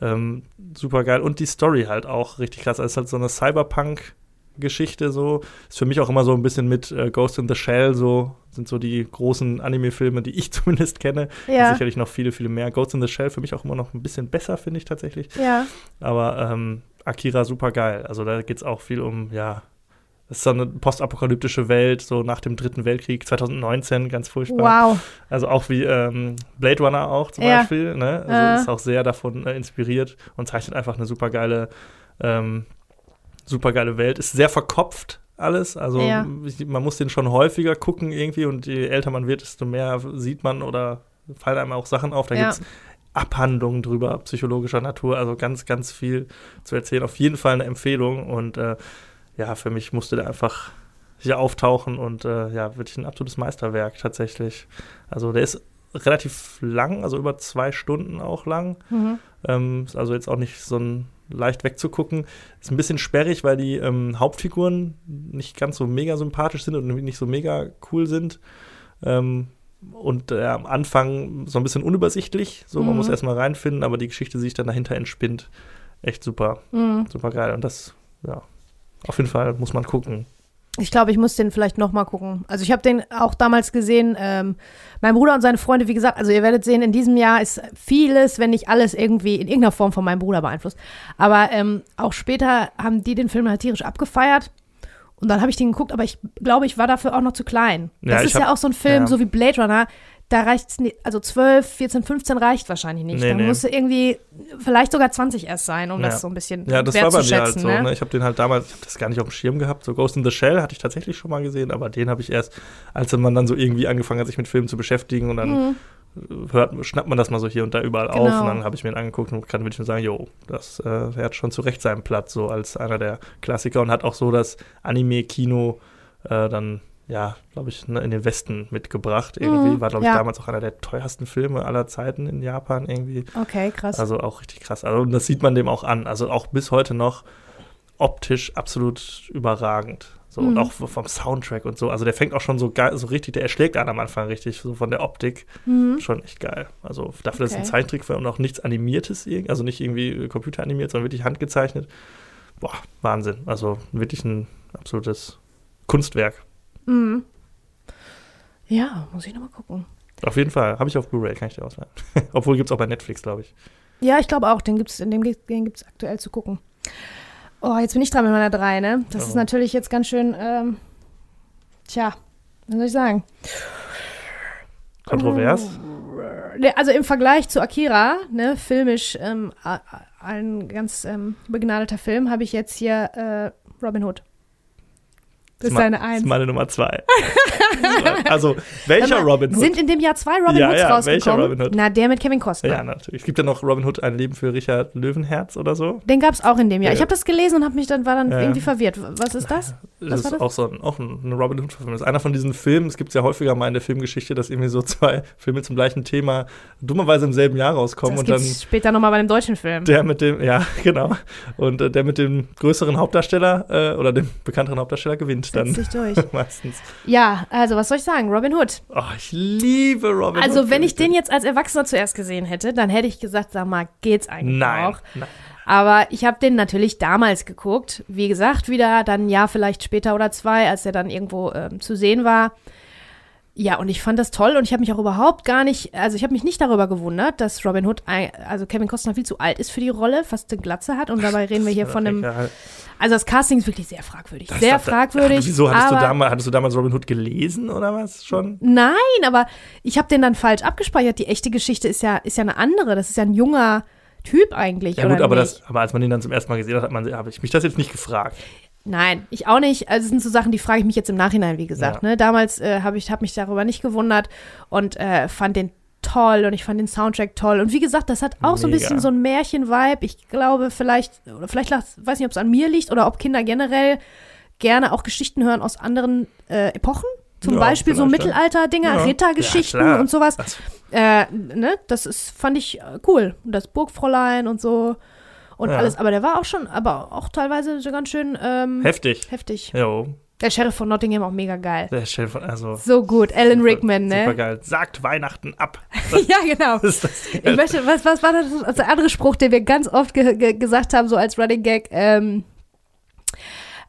Ähm, super geil. Und die Story halt auch richtig krass. Also Es ist halt so eine Cyberpunk- Geschichte so. Ist für mich auch immer so ein bisschen mit äh, Ghost in the Shell so, sind so die großen Anime-Filme, die ich zumindest kenne. Ja. Sicherlich noch viele, viele mehr. Ghost in the Shell für mich auch immer noch ein bisschen besser, finde ich tatsächlich. Ja. Aber ähm, Akira super geil. Also da geht es auch viel um, ja, das ist so eine postapokalyptische Welt, so nach dem Dritten Weltkrieg, 2019, ganz furchtbar. Wow. Also auch wie ähm, Blade Runner auch zum Ja. Beispiel. Ne? Also Äh. ist auch sehr davon äh, inspiriert und zeichnet einfach eine super geile, ähm, super geile Welt. Ist sehr verkopft alles. Also Ja. man muss den schon häufiger gucken irgendwie und je älter man wird, desto mehr sieht man oder fallen einem auch Sachen auf. Da Ja. gibt's Abhandlungen drüber, psychologischer Natur, also ganz, ganz viel zu erzählen. Auf jeden Fall eine Empfehlung und äh, ja, für mich musste der einfach hier auftauchen und äh, ja, wirklich ein absolutes Meisterwerk tatsächlich. Also der ist relativ lang, also über zwei Stunden auch lang. Mhm. Ähm, ist also jetzt auch nicht so ein leicht wegzugucken. Ist ein bisschen sperrig, weil die ähm, Hauptfiguren nicht ganz so mega sympathisch sind und nicht so mega cool sind. Ähm, und äh, am Anfang so ein bisschen unübersichtlich. So, man Mhm. muss erstmal reinfinden, aber die Geschichte, die sich dann dahinter entspinnt, echt super. Mhm. Super geil. Und das, ja, auf jeden Fall muss man gucken. Ich glaube, ich muss den vielleicht noch mal gucken. Also ich habe den auch damals gesehen. Ähm, mein Bruder und seine Freunde, wie gesagt, also ihr werdet sehen, in diesem Jahr ist vieles, wenn nicht alles, irgendwie in irgendeiner Form von meinem Bruder beeinflusst. Aber ähm, auch später haben die den Film halt tierisch abgefeiert. Und dann habe ich den geguckt, aber ich glaube, ich war dafür auch noch zu klein. Ja, das ist ja hab- auch so ein Film, ja. so wie Blade Runner. Da reicht es nicht, also 12, 14, 15 reicht wahrscheinlich nicht. Nee, da nee. musste irgendwie vielleicht sogar 20 erst sein, um Ja. das so ein bisschen Ja, das war bei mir halt so. ne? Ne? Ich habe den halt damals, ich habe das gar nicht auf dem Schirm gehabt. So Ghost in the Shell hatte ich tatsächlich schon mal gesehen, aber den habe ich erst, als man dann so irgendwie angefangen hat, sich mit Filmen zu beschäftigen und dann Mhm. hört, schnappt man das mal so hier und da überall auf Genau. und dann habe ich mir ihn angeguckt und kann wirklich nur sagen, jo, das, äh, hat schon zu Recht seinen Platz, so als einer der Klassiker und hat auch so das Anime-Kino äh, dann, ja, glaube ich, ne, in den Westen mitgebracht irgendwie. Mhm, War, glaube ich, ja. damals auch einer der teuersten Filme aller Zeiten in Japan irgendwie. Okay, krass. Also auch richtig krass. Also und das sieht man dem auch an. Also auch bis heute noch optisch absolut überragend. So, und Mhm. auch vom Soundtrack und so. Also der fängt auch schon so geil, so richtig, der erschlägt einen am Anfang richtig, so von der Optik. mhm. Schon echt geil. Also dafür, dass es ein Okay. Zeichentrickfilm und auch nichts Animiertes, also nicht irgendwie computeranimiert, sondern wirklich handgezeichnet. Boah, Wahnsinn. Also wirklich ein absolutes Kunstwerk. Mhm. Ja, muss ich nochmal gucken. Auf jeden Fall. Habe ich auf Blu-ray, kann ich dir ausleihen. Obwohl gibt es auch bei Netflix, glaube ich. Ja, ich glaube auch, den gibt's, den, gibt- den gibt es aktuell zu gucken. Oh, jetzt bin ich dran mit meiner drei, ne? Das Oh. ist natürlich jetzt ganz schön, ähm, tja, was soll ich sagen? Kontrovers. Ne, Also im Vergleich zu Akira, ne, filmisch ähm, ein ganz ähm, begnadeter Film, habe ich jetzt hier äh, Robin Hood. Das ist deine Das Eins. ist meine Nummer zwei. also, welcher mal, Robin Hood? Sind in dem Jahr zwei Robin Ja, Hoods ja, rausgekommen? welcher Robin Hood? Na, der mit Kevin Costner. ja, natürlich. Es gibt ja noch Robin Hood, ein Leben für Richard Löwenherz oder so. Den gab es auch in dem Jahr. Ja. Ich habe das gelesen und habe mich dann war dann irgendwie verwirrt. Was ist das? Das Was ist war das? auch so ein, auch ein, Robin Hood-Verfilmung. Das ist einer von diesen Filmen, es gibt es ja häufiger mal in der Filmgeschichte, dass irgendwie so zwei Filme zum gleichen Thema dummerweise im selben Jahr rauskommen Das und dann später nochmal bei dem deutschen Film. der mit dem, ja, genau. Und äh, der mit dem größeren Hauptdarsteller äh, oder dem bekannteren Hauptdarsteller gewinnt dann sich durch. meistens. Ja, also was soll ich sagen? Robin Hood. Oh, ich liebe Robin Hood. Also wenn ich den jetzt als Erwachsener zuerst gesehen hätte, dann hätte ich gesagt, sag mal, geht's eigentlich Nein. auch? nein. Aber ich habe den natürlich damals geguckt. Wie gesagt, wieder dann ein Jahr vielleicht später oder zwei, als er dann irgendwo ähm, zu sehen war. Ja, und ich fand das toll und ich habe mich auch überhaupt gar nicht, also ich habe mich nicht darüber gewundert, dass Robin Hood, also Kevin Costner viel zu alt ist für die Rolle, fast eine Glatze hat und dabei reden wir hier von einem, also das Casting ist wirklich sehr fragwürdig, Das- sehr fragwürdig. Wieso hattest du, aber- damals, hattest du damals Robin Hood gelesen oder was schon? Nein, aber ich habe den dann falsch abgespeichert. Die echte Geschichte ist ja, ist ja eine andere. Das ist ja ein junger Typ eigentlich. Ja gut, aber, das, aber als man den dann zum ersten Mal gesehen hat, hat man, habe ich mich das jetzt nicht gefragt. Nein, ich auch nicht. Also es sind so Sachen, die frage ich mich jetzt im Nachhinein, wie gesagt. Ja. Ne? Damals äh, habe ich hab mich darüber nicht gewundert und äh, fand den toll und ich fand den Soundtrack toll. Und wie gesagt, das hat auch so ein Mega. bisschen so ein Märchen-Vibe. Ich glaube, vielleicht, oder vielleicht, weiß nicht, ob es an mir liegt oder ob Kinder generell gerne auch Geschichten hören aus anderen äh, Epochen. Zum Ja, Beispiel so. Mittelalter-Dinger, Ja. Rittergeschichten Ja, und sowas. Das- Äh, ne, das ist, fand ich äh, cool. Und das Burgfräulein und so und Ja. alles. Aber der war auch schon, aber auch teilweise so ganz schön ähm, Heftig. heftig. Jo, Der Sheriff von Nottingham auch mega geil. der Chef von, also. So gut. Alan super- Rickman, ne? Super geil. Sagt Weihnachten ab. ja, genau. Ich möchte, was, was war das, das der andere Spruch, den wir ganz oft ge ge gesagt haben, so als Running Gag? Ähm,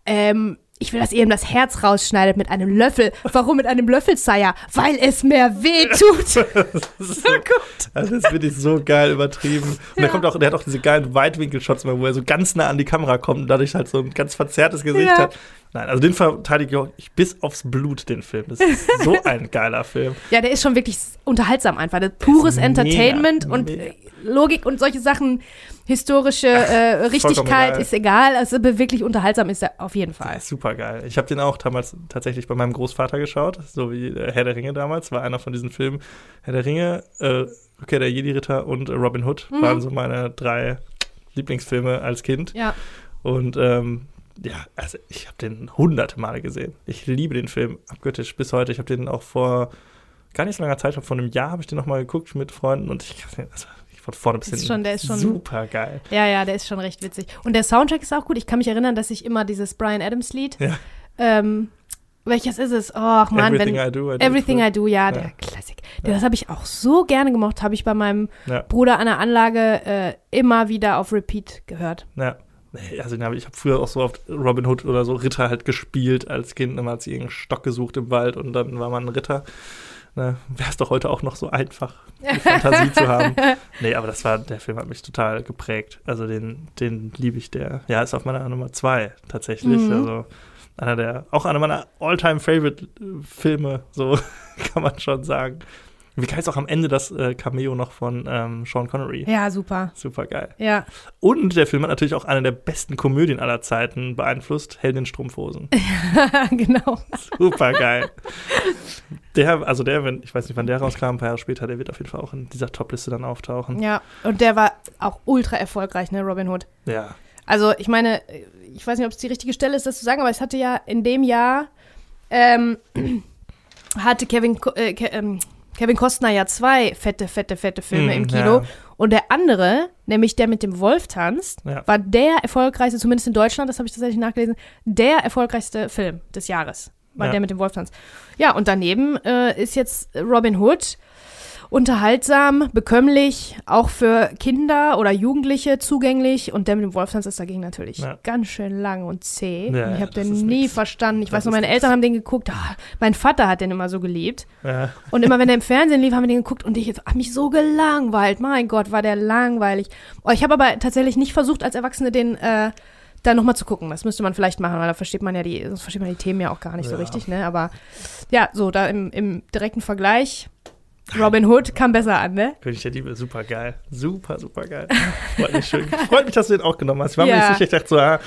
ähm, ich will, dass ihr ihm das Herz rausschneidet mit einem Löffel. Warum mit einem Löffel, Sire? Weil es mehr weh tut. Das ist so gut. Also das finde ich so geil übertrieben. Und Ja. kommt auch, der hat auch diese geilen Weitwinkel-Shots, wo er so ganz nah an die Kamera kommt und dadurch halt so ein ganz verzerrtes Gesicht Ja. hat. Nein, also den verteidige ich bis aufs Blut, den Film. Das ist so ein geiler Film. Ja, der ist schon wirklich unterhaltsam einfach. Das pures mega, Entertainment und mega. Logik und solche Sachen, historische äh, Richtigkeit ist egal. Also wirklich unterhaltsam ist er auf jeden Fall. Super geil. Ich habe den auch damals tatsächlich bei meinem Großvater geschaut, so wie äh, Herr der Ringe damals. War einer von diesen Filmen. Herr der Ringe, äh, Rückkehr der Jedi-Ritter und äh, Robin Hood Mhm. waren so meine drei Lieblingsfilme als Kind. Ja. Und ähm, ja, also ich habe den hunderte Male gesehen. Ich liebe den Film abgöttisch bis heute. Ich habe den auch vor gar nicht so langer Zeit, vor einem Jahr habe ich den nochmal geguckt mit Freunden und ich, also, ich von vorne bis hinten schon- der ist schon- super geil. Ja, ja, der ist schon recht witzig. Und der Soundtrack ist auch gut. Ich kann mich erinnern, dass ich immer dieses Brian Adams Lied, Ja. ähm, welches ist es? Och man, Everything wenn, I Do, I do Everything it I Do, ja, Ja. der Klassik. Ja. Das habe ich auch so gerne gemocht, habe ich bei meinem. Bruder an der Anlage äh, immer wieder auf Repeat gehört. Ja. Nee, Also ich habe früher auch so oft Robin Hood oder so Ritter halt gespielt als Kind. Immer hat sie irgendeinen Stock gesucht im Wald und dann war man ein Ritter. Ne, Wäre es doch heute auch noch so einfach, die Fantasie zu haben. Nee, aber das war, der Film hat mich total geprägt. Also den, den liebe ich, der, ja, ist auf meiner Nummer zwei tatsächlich. Mhm. Also einer der, auch einer meiner All-Time-Favorite-Filme, so kann man schon sagen. Wie geil ist auch am Ende das äh, Cameo noch von ähm, Sean Connery. Ja, super. Super geil. Ja. Und der Film hat natürlich auch eine der besten Komödien aller Zeiten beeinflusst, Held in Strumpfhosen. genau. Super geil. Der, also der, wenn, ich weiß nicht, wann der rauskam, ein paar Jahre später, der wird auf jeden Fall auch in dieser Topliste dann auftauchen. Ja. Und der war auch ultra erfolgreich, ne, Robin Hood. Ja. Also, ich meine, ich weiß nicht, ob es die richtige Stelle ist, das zu sagen, aber es hatte ja in dem Jahr, ähm, hatte Kevin, äh, Ke ähm, Kevin Costner ja zwei fette, fette, fette Filme Mm, im Kino. ja. Und der andere, nämlich der mit dem Wolf tanzt, Ja. war der erfolgreichste, zumindest in Deutschland, das habe ich tatsächlich nachgelesen, der erfolgreichste Film des Jahres. War Ja. der mit dem Wolf tanzt. Ja, und daneben äh, ist jetzt Robin Hood unterhaltsam, bekömmlich, auch für Kinder oder Jugendliche zugänglich. Und der mit dem Wolftanz ist dagegen natürlich Ja. ganz schön lang und zäh. Ja, ich habe den nie nix. verstanden. Ich Das weiß noch, ist meine. Eltern haben den geguckt. Ah, mein Vater hat den immer so geliebt. ja. Und immer wenn er im Fernsehen lief, haben wir den geguckt und ich habe mich so gelangweilt. Mein Gott, war der langweilig. Oh, ich habe aber tatsächlich nicht versucht, als Erwachsene den äh, da nochmal zu gucken. Das müsste man vielleicht machen, weil da versteht man ja die, sonst versteht man die Themen ja auch gar nicht so richtig, ne? Aber ja, so da im, im direkten Vergleich, Robin Hood kam besser an, ne? König der Diebe, super geil. Super, super geil. Freut mich schön. Freut mich, dass du den auch genommen hast. Ich war mir Ja. nicht sicher, ich dachte so, ah,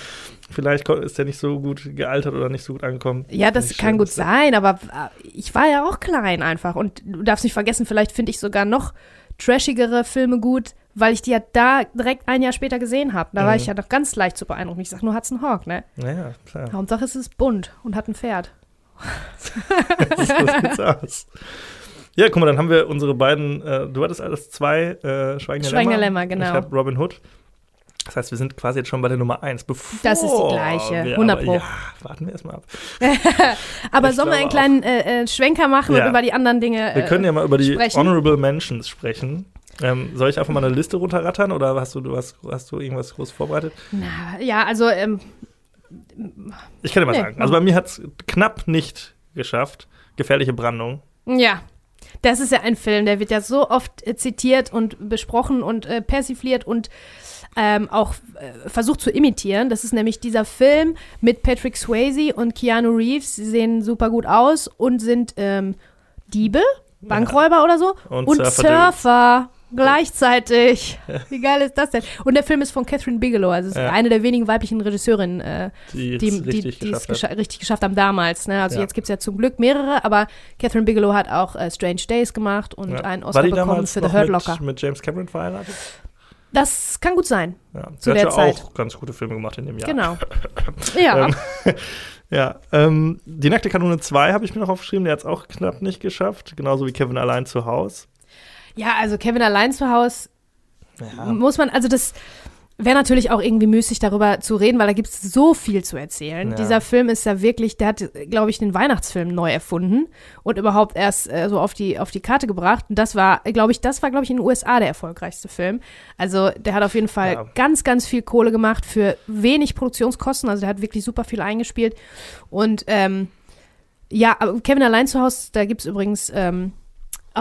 vielleicht ist der nicht so gut gealtert oder nicht so gut angekommen. Ja, das kann schön, gut sein, aber äh, ich war ja auch klein einfach. Und du darfst nicht vergessen, vielleicht finde ich sogar noch trashigere Filme gut, weil ich die ja da direkt ein Jahr später gesehen habe. Da war Mhm. ich ja noch ganz leicht zu beeindrucken. Ich sag nur Hudson Hawk, ne? Naja, klar. Hauptsache es ist bunt und hat ein Pferd. so sieht's aus. Ja, guck mal, dann haben wir unsere beiden, äh, du hattest alles zwei, äh, Schweigende Schweigende Lämmer. Lämmer, genau. Ich habe Robin Hood. Das heißt, wir sind quasi jetzt schon bei der Nummer eins. Bevor Das ist die gleiche, wir 100 aber- Pro. Ja, warten wir erstmal ab. Aber Ich sollen wir einen kleinen äh, äh, Schwenker machen Ja. und über die anderen Dinge Wir können ja mal über die sprechen. Honorable Mentions sprechen. Ähm, soll ich einfach mal eine Liste runterrattern oder hast du, du hast, hast du irgendwas groß vorbereitet? Na, ja, also ähm, Ich kann dir mal Nee, sagen. Also bei mir hat es knapp nicht geschafft. Gefährliche Brandung. ja. Das ist ja ein Film, der wird ja so oft äh, zitiert und besprochen und äh, persifliert und ähm, auch äh, versucht zu imitieren. Das ist nämlich dieser Film mit Patrick Swayze und Keanu Reeves. Sie sehen super gut aus und sind ähm, Diebe, Bankräuber oder so. Und Und Surfer Surfer. Gleichzeitig. Wie geil ist das denn? Und der Film ist von Catherine Bigelow, also ist Ja. eine der wenigen weiblichen Regisseurinnen, äh, Die die, richtig die es gescha richtig geschafft haben damals. Ne? Also Ja. jetzt gibt es ja zum Glück mehrere, aber Catherine Bigelow hat auch äh, Strange Days gemacht und Ja. einen Oscar bekommen für The Hurt mit, Locker. mit James Cameron verheiratet? Das kann gut sein. Ja, Zu der hat ja Zeit. auch ganz gute Filme gemacht in dem Jahr. Genau. Ja. Ähm, ja, ähm, die nackte Kanone 2 habe ich mir noch aufgeschrieben, der hat es auch knapp nicht geschafft, genauso wie Kevin allein zu Haus. Ja, also Kevin allein zu Hause Ja, muss man, also das wäre natürlich auch irgendwie müßig, darüber zu reden, weil da gibt es so viel zu erzählen. Ja. Dieser Film ist ja wirklich, der hat, glaube ich, den Weihnachtsfilm neu erfunden und überhaupt erst äh, so auf die, auf die Karte gebracht. Und das war, glaube ich, das war, glaube ich, in den USA der erfolgreichste Film. Also der hat auf jeden Fall Ja. ganz, ganz viel Kohle gemacht für wenig Produktionskosten. Also der hat wirklich super viel eingespielt. Und ähm, ja, aber Kevin allein zu Hause, da gibt es übrigens ähm,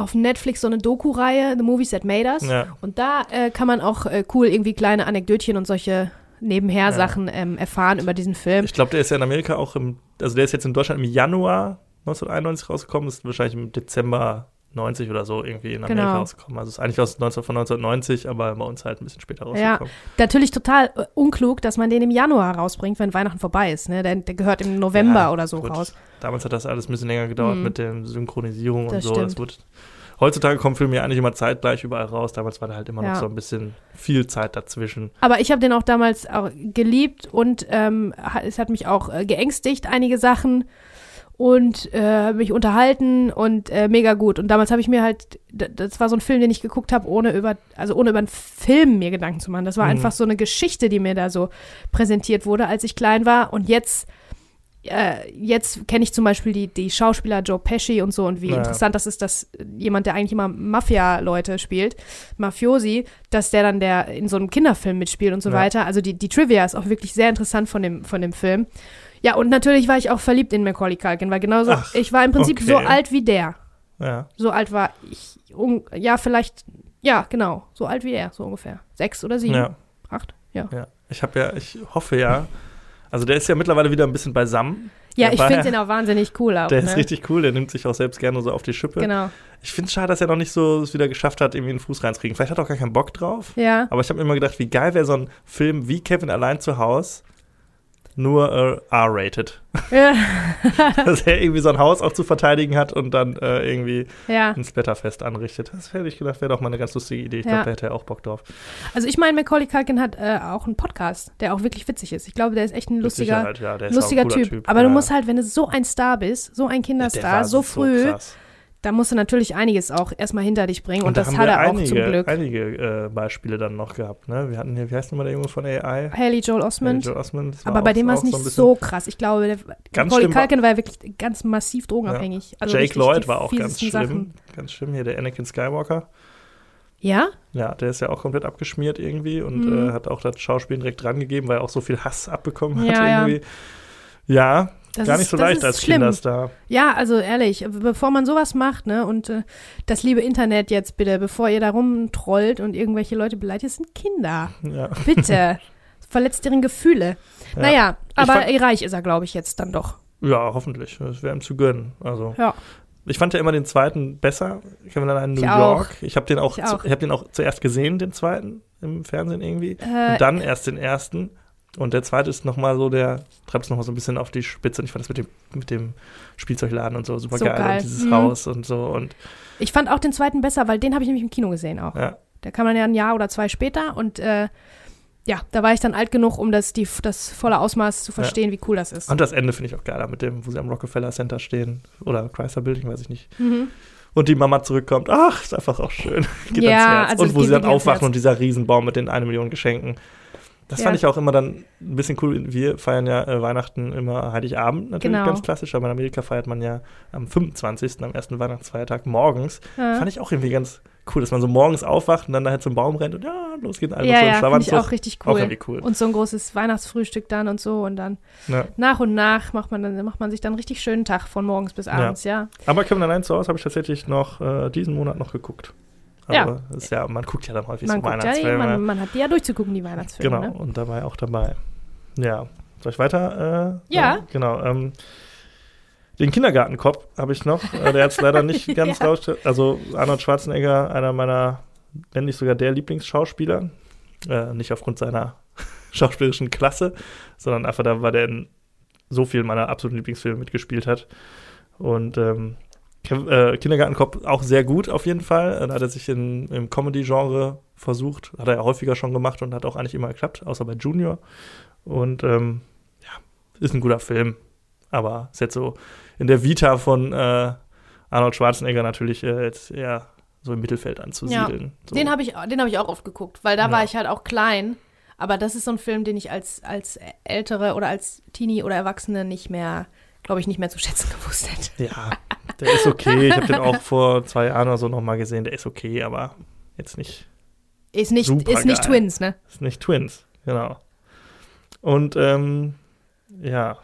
auf Netflix so eine Doku-Reihe, The Movies That Made Us. ja. Und da äh, kann man auch äh, cool irgendwie kleine Anekdötchen und solche Nebenher-Sachen ähm, erfahren über diesen Film. Ich glaube, der ist ja in Amerika auch im, also der ist jetzt in Deutschland im Januar 1991 rausgekommen, ist wahrscheinlich im Dezember 90 oder so irgendwie in Amerika Genau. rausgekommen. Also ist eigentlich aus 19, von 1990, aber bei uns halt ein bisschen später Ja, rausgekommen. natürlich total äh, unklug, dass man den im Januar rausbringt, wenn Weihnachten vorbei ist. Ne? Der, der gehört im November Ja, oder so gut. raus. Damals hat das alles ein bisschen länger gedauert Mhm. mit der Synchronisierung und Das so. stimmt. Das wird, heutzutage kommen Filme ja eigentlich immer zeitgleich überall raus. Damals war da halt immer Ja. noch so ein bisschen viel Zeit dazwischen. Aber ich habe den auch damals auch geliebt und ähm, es hat mich auch äh, geängstigt, einige Sachen und äh, mich unterhalten und äh, mega gut. Und damals habe ich mir halt, das war so ein Film, den ich geguckt habe, ohne über, also ohne über einen Film mir Gedanken zu machen. Das war Mhm. einfach so eine Geschichte, die mir da so präsentiert wurde, als ich klein war. Und jetzt, äh, jetzt kenne ich zum Beispiel die, die Schauspieler Joe Pesci und so und wie Ja. interessant das ist, dass jemand, der eigentlich immer Mafia-Leute spielt, Mafiosi, dass der dann der in so einem Kinderfilm mitspielt und so Ja. weiter. Also die, die Trivia ist auch wirklich sehr interessant von dem, von dem Film. Ja, und natürlich war ich auch verliebt in Macaulay Culkin, weil genauso, Ach, ich war im Prinzip okay. so alt wie der. Ja. So alt war ich, un, ja, vielleicht, ja, genau, so alt wie er, so ungefähr. Sechs oder sieben, ja. acht, ja. Ja, ich habe ja, ich hoffe ja, also der ist ja mittlerweile wieder ein bisschen beisammen. Ja, Der ich finde den auch wahnsinnig cool auch. Der ne? ist richtig cool, der nimmt sich auch selbst gerne so auf die Schippe. Genau, Ich finde es schade, dass er noch nicht so es wieder geschafft hat, irgendwie einen Fuß reinzukriegen. Vielleicht hat er auch gar keinen Bock drauf. ja. Aber ich habe mir immer gedacht, wie geil wäre so ein Film wie Kevin allein zu Haus, nur äh, R-rated. ja. dass er irgendwie so ein Haus auch zu verteidigen hat und dann äh, irgendwie ja. ein Splatterfest anrichtet. Das hätte ich gedacht, wäre doch mal eine ganz lustige Idee. Ich Ja. glaube, da hätte er auch Bock drauf. Also ich meine, Macaulay Culkin hat äh, auch einen Podcast, der auch wirklich witzig ist. Ich glaube, der ist echt ein lustiger, lustiger cooler typ. Aber du musst halt, wenn du so ein Star bist, so ein Kinderstar, so früh, krass. Da musst du natürlich einiges auch erstmal hinter dich bringen. Und, da das hat er auch einige, zum Glück. einige äh, Beispiele dann noch gehabt. Ne? Wir hatten hier, wie heißt nochmal der Junge von AI? Haley Joel Osment. Joe Osmond. Das war aber bei auch- dem war es auch nicht bisschen- so krass. Ich glaube, der, Ganz Macaulay schlimm war- ja wirklich ganz massiv drogenabhängig. Also Jake Lloyd war auch ganz schlimm. Sachen. Ganz schlimm hier, der Anakin Skywalker. Ja? Ja, der ist ja auch komplett abgeschmiert irgendwie und Mhm. äh, hat auch das Schauspiel direkt dran gegeben, weil er auch so viel Hass abbekommen hat Ja, ja. irgendwie. Ja, Das gar ist, nicht so das leicht ist als schlimm. Kinderstar. Ja, also ehrlich, bevor man sowas macht, ne, und äh, das liebe Internet jetzt bitte, bevor ihr da rumtrollt und irgendwelche Leute beleidigt, das sind Kinder. Ja. Bitte. Verletzt deren Gefühle. Ja. Naja, Ich aber fand- reich ist er, glaube ich, jetzt dann doch. ja, hoffentlich. Das wäre ihm zu gönnen. Also. Ja. Ich fand ja immer den zweiten besser. Kevin allein in New Ich auch. York. Ich habe den auch, Ich. Zu, ich den auch zuerst gesehen, den zweiten im Fernsehen irgendwie. Äh, und dann erst den ersten. Und der zweite ist nochmal so, der treibt es nochmal so ein bisschen auf die Spitze. Und ich fand das mit dem, mit dem Spielzeugladen und so super So geil. geil. Und dieses Mhm. Haus und so. Und ich fand auch den zweiten besser, weil den habe ich nämlich im Kino gesehen auch. ja, Da kam man ja ein Jahr oder zwei später und äh, ja, da war ich dann alt genug, um das, die, das volle Ausmaß zu verstehen, wie cool das ist. Und das Ende finde ich auch geiler, mit dem, wo sie am Rockefeller Center stehen. Oder Chrysler Building, weiß ich nicht. Mhm. Und die Mama zurückkommt. Ach, ist einfach auch schön. Geht Ja, ans Herz. also und wo sie dann aufwachen und dieser Riesenbaum mit den eine Million Geschenken. Das Ja. fand ich auch immer dann ein bisschen cool. Wir feiern ja äh, Weihnachten immer Heiligabend, natürlich Genau. ganz klassisch, aber in Amerika feiert man ja am 25., am ersten Weihnachtsfeiertag morgens. Ja. Fand ich auch irgendwie ganz cool, dass man so morgens aufwacht und dann da halt zum Baum rennt und ja, los geht's. Alle ja, so ja, finde ich auch richtig Auch cool. irgendwie cool. Und so ein großes Weihnachtsfrühstück dann und so und dann Ja. nach und nach macht man dann macht man sich dann einen richtig schönen Tag von morgens bis abends, ja. Aber Kevin allein zu Hause habe ich tatsächlich noch äh, diesen Monat noch geguckt. Ja. Aber das ist ja, man guckt ja dann häufig Man, so guckt ja, Weihnachtsfilme. man, man hat die ja durchzugucken, die Weihnachtsfilme. Genau, Ne? und dabei auch dabei. Ja. Soll ich weiter? Äh, Ja. sagen? Genau. Ähm, den Kindergartenkopf habe ich noch. Äh, der hat es leider nicht ganz Ja. raus. Also Arnold Schwarzenegger, einer meiner wenn nicht sogar der Lieblingsschauspieler. Äh, nicht aufgrund seiner schauspielerischen Klasse, sondern einfach da, weil der in so vielen meiner absoluten Lieblingsfilme mitgespielt hat. Und ähm, äh, Kindergartenkopf auch sehr gut auf jeden Fall. Da hat er sich in, im Comedy-Genre versucht. Hat er ja häufiger schon gemacht und hat auch eigentlich immer geklappt, außer bei Junior. Und ähm, ja, ist ein guter Film. Aber ist jetzt so in der Vita von äh, Arnold Schwarzenegger natürlich äh, jetzt eher so im Mittelfeld anzusiedeln. so. Den habe ich, den hab ich auch oft geguckt, weil da Ja. war ich halt auch klein. Aber das ist so ein Film, den ich als, als Ältere oder als Teenie oder Erwachsene nicht mehr, glaube ich, nicht mehr zu schätzen gewusst hätte. Ja, der ist okay. Ich habe den auch vor zwei Jahren oder so nochmal gesehen. Der ist okay, aber jetzt nicht, Ist nicht, ist nicht Twins, ne? ist nicht Twins. Genau. Und ähm, ja,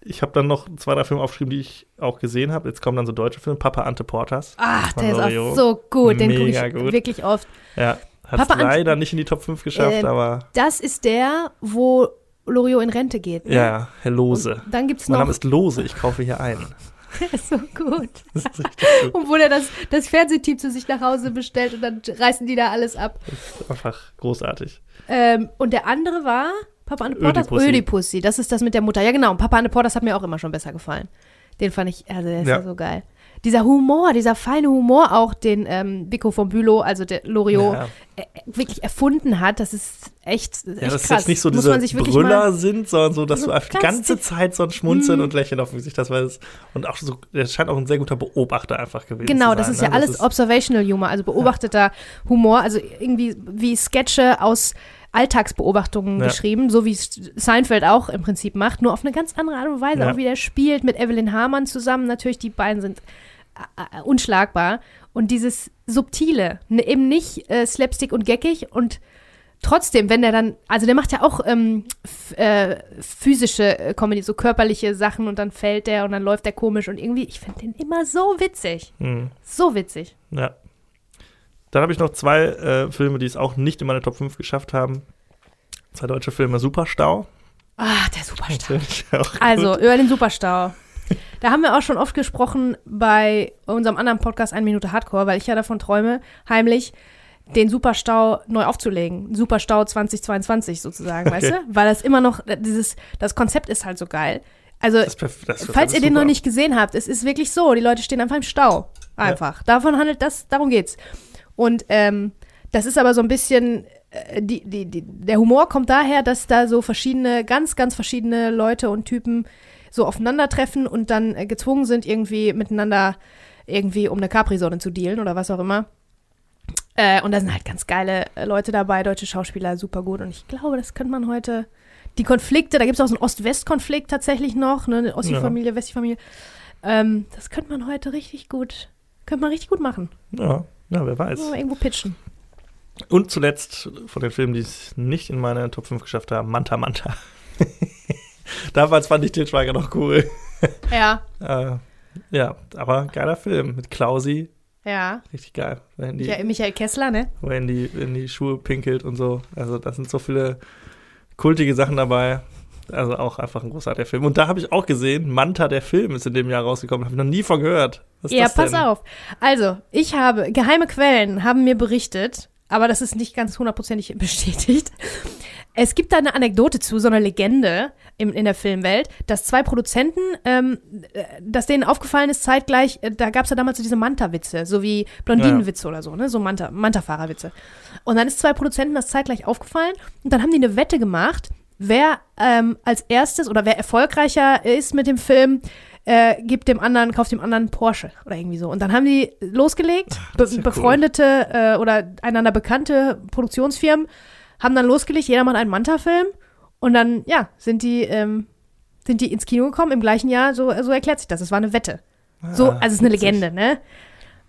ich habe dann noch zwei, drei Filme aufgeschrieben, die ich auch gesehen habe. Jetzt kommen dann so deutsche Filme. Papa Ante Portas. Ach, der ist auch so gut. Den gucke ich gut. wirklich oft. Ja, hat Ante- leider nicht in die Top 5 geschafft, Ähm, aber Das ist der, wo Loriot in Rente geht. Ne? ja, Herr Lose. Und dann gibt's Mein noch. Name ist Lose, ich kaufe hier ein. Ist so gut. Das ist gut. Obwohl er das, das Fernsehteam zu sich nach Hause bestellt und dann reißen die da alles ab. Das ist einfach großartig. Ähm, und der andere war Papa Anne Portas Ödipussy. Ödipussy. Das ist das mit der Mutter. Ja, genau. Und Papa Anne Portas hat mir auch immer schon besser gefallen. Den fand ich, also der ist ja, Ja. so geil. Dieser Humor, dieser feine Humor auch, den ähm, Vico von Bülow, also der Loriot, Ja. äh, wirklich erfunden hat, das ist echt, das ist Ja, echt dass krass. jetzt nicht so Muss diese man sich wirklich Brüller sind, sondern so, dass so du einfach die ganz ganze Zeit so ein Schmunzeln Mm. und Lächeln auf dem Gesicht hast, weil es, und auch so, der scheint auch ein sehr guter Beobachter einfach gewesen Genau, zu sein. das ist ne? ja alles Observational Humor, also beobachteter Humor, also irgendwie wie Sketche aus Alltagsbeobachtungen Ja. geschrieben, so wie Seinfeld auch im Prinzip macht, nur auf eine ganz andere Art und Weise, Ja. auch wie der spielt mit Evelyn Hamann zusammen. Natürlich, die beiden sind äh, äh, unschlagbar. Und dieses Subtile, ne, eben nicht äh, Slapstick und geckig und trotzdem, wenn der dann, also der macht ja auch ähm, äh, physische äh, Comedy, so körperliche Sachen und dann fällt der und dann läuft der komisch und irgendwie, ich finde den immer so witzig. Hm, So witzig. ja. Dann habe ich noch zwei äh, Filme, die es auch nicht in meine Top 5 geschafft haben. Zwei deutsche Filme, Superstau. Ah, der Superstau. Also, über den Superstau. Da haben wir auch schon oft gesprochen bei unserem anderen Podcast 1 Minute Hardcore, weil ich ja davon träume, heimlich den Superstau neu aufzulegen. Superstau 2022 sozusagen, weißt Okay. du? Weil das immer noch, dieses, das Konzept ist halt so geil. Also, Das das falls ihr den noch nicht gesehen habt, es ist wirklich so, die Leute stehen einfach im Stau. Einfach. Davon handelt das, darum geht's. Und ähm, das ist aber so ein bisschen, äh, die, die, die, der Humor kommt daher, dass da so verschiedene, ganz, ganz verschiedene Leute und Typen so aufeinandertreffen und dann äh, gezwungen sind, irgendwie miteinander irgendwie um eine Capri-Sonne zu dealen oder was auch immer. Äh, und da sind halt ganz geile äh, Leute dabei, deutsche Schauspieler, super gut. Und ich glaube, das könnte man heute. Die Konflikte, da gibt es auch so einen Ost-West-Konflikt tatsächlich noch, ne? Eine Ossi-Familie, Wessi-Familie. Ähm, das könnte man heute richtig gut, könnte man richtig gut machen. Ja, ja, wer weiß. Mal irgendwo pitchen. Und zuletzt von den Filmen, die es nicht in meine Top 5 geschafft haben, Manta Manta. Damals fand ich den Schweiger noch cool. Ja, Äh, ja, aber geiler Film mit Klausi. ja. Richtig geil. Die, Michael, Michael Kessler, ne? wo er in die, in die Schuhe pinkelt und so. Also, das sind so viele kultige Sachen dabei. Also auch einfach ein großartiger Film. Und da habe ich auch gesehen, Manta, der Film, ist in dem Jahr rausgekommen. Habe ich noch nie von gehört. Was ist Ja, pass auf. Also, ich habe, geheime Quellen haben mir berichtet, aber das ist nicht ganz hundertprozentig bestätigt. Es gibt da eine Anekdote zu, so eine Legende im, in der Filmwelt, dass zwei Produzenten, ähm, äh, dass denen aufgefallen ist, zeitgleich, äh, da gab es ja damals so diese Manta-Witze, so wie Blondinenwitze oder so, ne? So Manta, Manta-Fahrerwitze. Und dann ist zwei Produzenten das zeitgleich aufgefallen und dann haben die eine Wette gemacht, wer ähm, als erstes oder wer erfolgreicher ist mit dem Film, äh, gibt dem anderen, kauft dem anderen Porsche oder irgendwie so. Und dann haben die losgelegt, be das ist ja cool. befreundete äh, oder einander bekannte Produktionsfirmen haben dann losgelegt, jeder macht einen Manta-Film und dann, ja, sind die, ähm, sind die ins Kino gekommen im gleichen Jahr, so, so erklärt sich das. Es war eine Wette. So, Ah, also es ist eine. Legende, ne?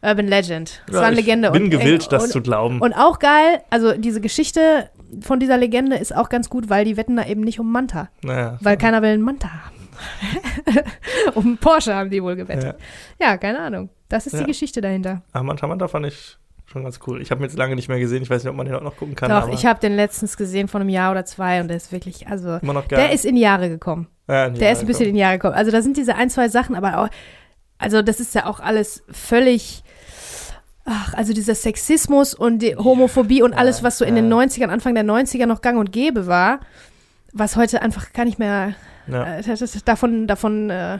Urban Legend. Es Ja, war eine ich Legende. bin und, gewillt, äh, das und, zu glauben. und auch geil, also diese Geschichte von dieser Legende ist auch ganz gut, weil die wetten da eben nicht um Manta. naja, Weil keiner will einen Manta haben. um Porsche haben die wohl gewettet. ja. Ja, keine Ahnung. Das ist Ja. die Geschichte dahinter. Aber Manta Manta fand ich schon ganz cool. Ich habe ihn jetzt lange nicht mehr gesehen. Ich weiß nicht, ob man den auch noch gucken kann. Doch, ich habe den letztens gesehen vor einem Jahr oder zwei und der ist wirklich, also, immer noch geil. der ist in die Jahre gekommen. ja, nee, Der ist ein bisschen in die Jahre gekommen. Also da sind diese ein, zwei Sachen, aber auch, also das ist ja auch alles völlig, ach, also dieser Sexismus und die Homophobie und alles, was so in den 90ern, Anfang der 90er noch gang und gäbe war, was heute einfach gar nicht mehr, äh, das ist, davon, davon äh,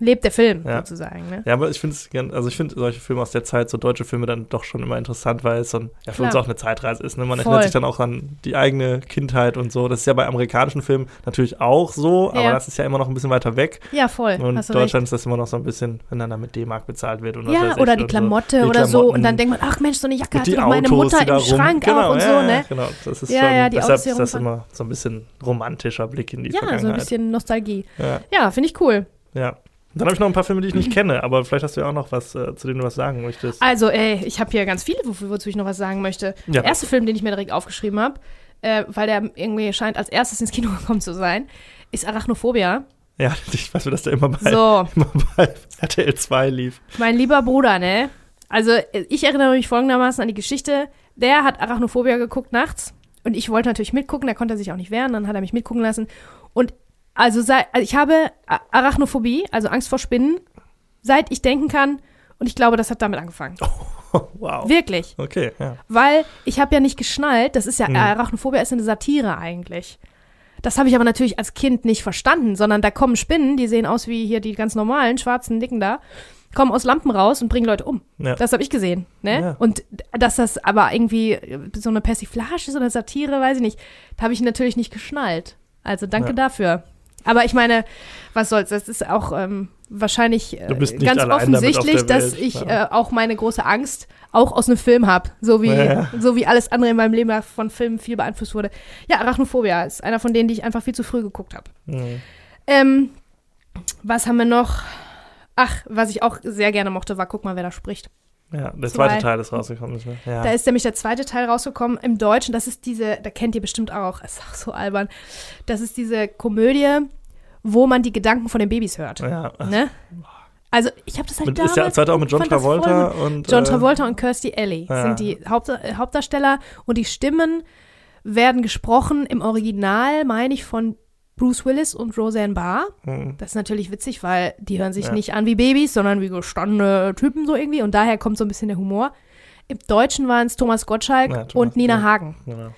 lebt der Film Ja. sozusagen. Ne? Ja, aber ich finde also ich finde solche Filme aus der Zeit, so deutsche Filme dann doch schon immer interessant, weil es so ein, ja für uns Klar. auch eine Zeitreise ist. Ne? Man Voll. erinnert sich dann auch an die eigene Kindheit und so. Das ist ja bei amerikanischen Filmen natürlich auch so, aber Ja. das ist ja immer noch ein bisschen weiter weg. Ja, voll. Und du Deutschland ist das immer noch so ein bisschen, wenn dann da mit D-Mark bezahlt wird. Und recht. Ja, oder die Klamotte Die oder so. Und dann denkt man, ach Mensch, so eine Jacke hatte die doch meine Autos, Mutter im Schrank genau, auch und ja, so, ja, ne? Genau, das ist Ja, schon, ja, die deshalb Autos, ist das immer so ein bisschen romantischer Blick in die Ja, so ein Vergangenheit. bisschen Nostalgie. Ja, Ja, finde ich cool. ja. Dann habe ich noch ein paar Filme, die ich nicht kenne, aber vielleicht hast du ja auch noch was, äh, zu denen du was sagen möchtest. Also, ey, ich habe hier ganz viele, wo- wozu ich noch was sagen möchte. Ja. Der erste Film, den ich mir direkt aufgeschrieben habe, äh, weil der irgendwie scheint als erstes ins Kino gekommen zu sein, ist Arachnophobia. Ja, ich weiß, dass der immer bei, So, immer bei RTL 2 lief. mein lieber Bruder, ne? Also, ich erinnere mich folgendermaßen an die Geschichte. Der hat Arachnophobia geguckt nachts und ich wollte natürlich mitgucken, der konnte sich auch nicht wehren, dann hat er mich mitgucken lassen. Und also, sei, also ich habe Arachnophobie, also Angst vor Spinnen, seit ich denken kann und ich glaube, das hat damit angefangen. wow. Wirklich. Okay, ja. Weil ich habe ja nicht geschnallt, das ist ja, Mhm. Arachnophobia ist eine Satire eigentlich. Das habe ich aber natürlich als Kind nicht verstanden, sondern da kommen Spinnen, die sehen aus wie hier die ganz normalen, schwarzen, dicken da, kommen aus Lampen raus und bringen Leute um. Ja. Das habe ich gesehen, ne? Ja. Und dass das aber irgendwie so eine Persiflage ist oder eine Satire, weiß ich nicht, da habe ich natürlich nicht geschnallt. Also danke Ja. dafür. Aber ich meine, was soll's, das ist auch ähm, wahrscheinlich äh, ganz offensichtlich, dass ich ja. äh, auch meine große Angst auch aus einem Film habe, so wie ja. so wie alles andere in meinem Leben von Filmen viel beeinflusst wurde. Ja, Arachnophobia ist einer von denen, die ich einfach viel zu früh geguckt habe. Mhm. Ähm, was haben wir noch? Ach, was ich auch sehr gerne mochte, war Guck mal, wer da spricht. Ja, der Zwei. zweite Teil ist rausgekommen. Ist, ne? ja. Da ist nämlich der zweite Teil rausgekommen im Deutschen. Das ist diese, da kennt ihr bestimmt auch, ist auch so albern. Das ist diese Komödie, wo man die Gedanken von den Babys hört. ja. Ne? Also, ich habe das halt Mit, damals. ist ja zweite auch mit John Travolta und John äh, Travolta und Kirstie Alley ja. sind die Haupt, Hauptdarsteller und die Stimmen werden gesprochen im Original, meine ich, von Bruce Willis und Roseanne Barr. Mhm. Das ist natürlich witzig, weil die hören sich Ja. nicht an wie Babys, sondern wie gestandene Typen so irgendwie und daher kommt so ein bisschen der Humor. Im Deutschen waren es Thomas Gottschalk Ja, Thomas, und Nina ja. Hagen. Genau.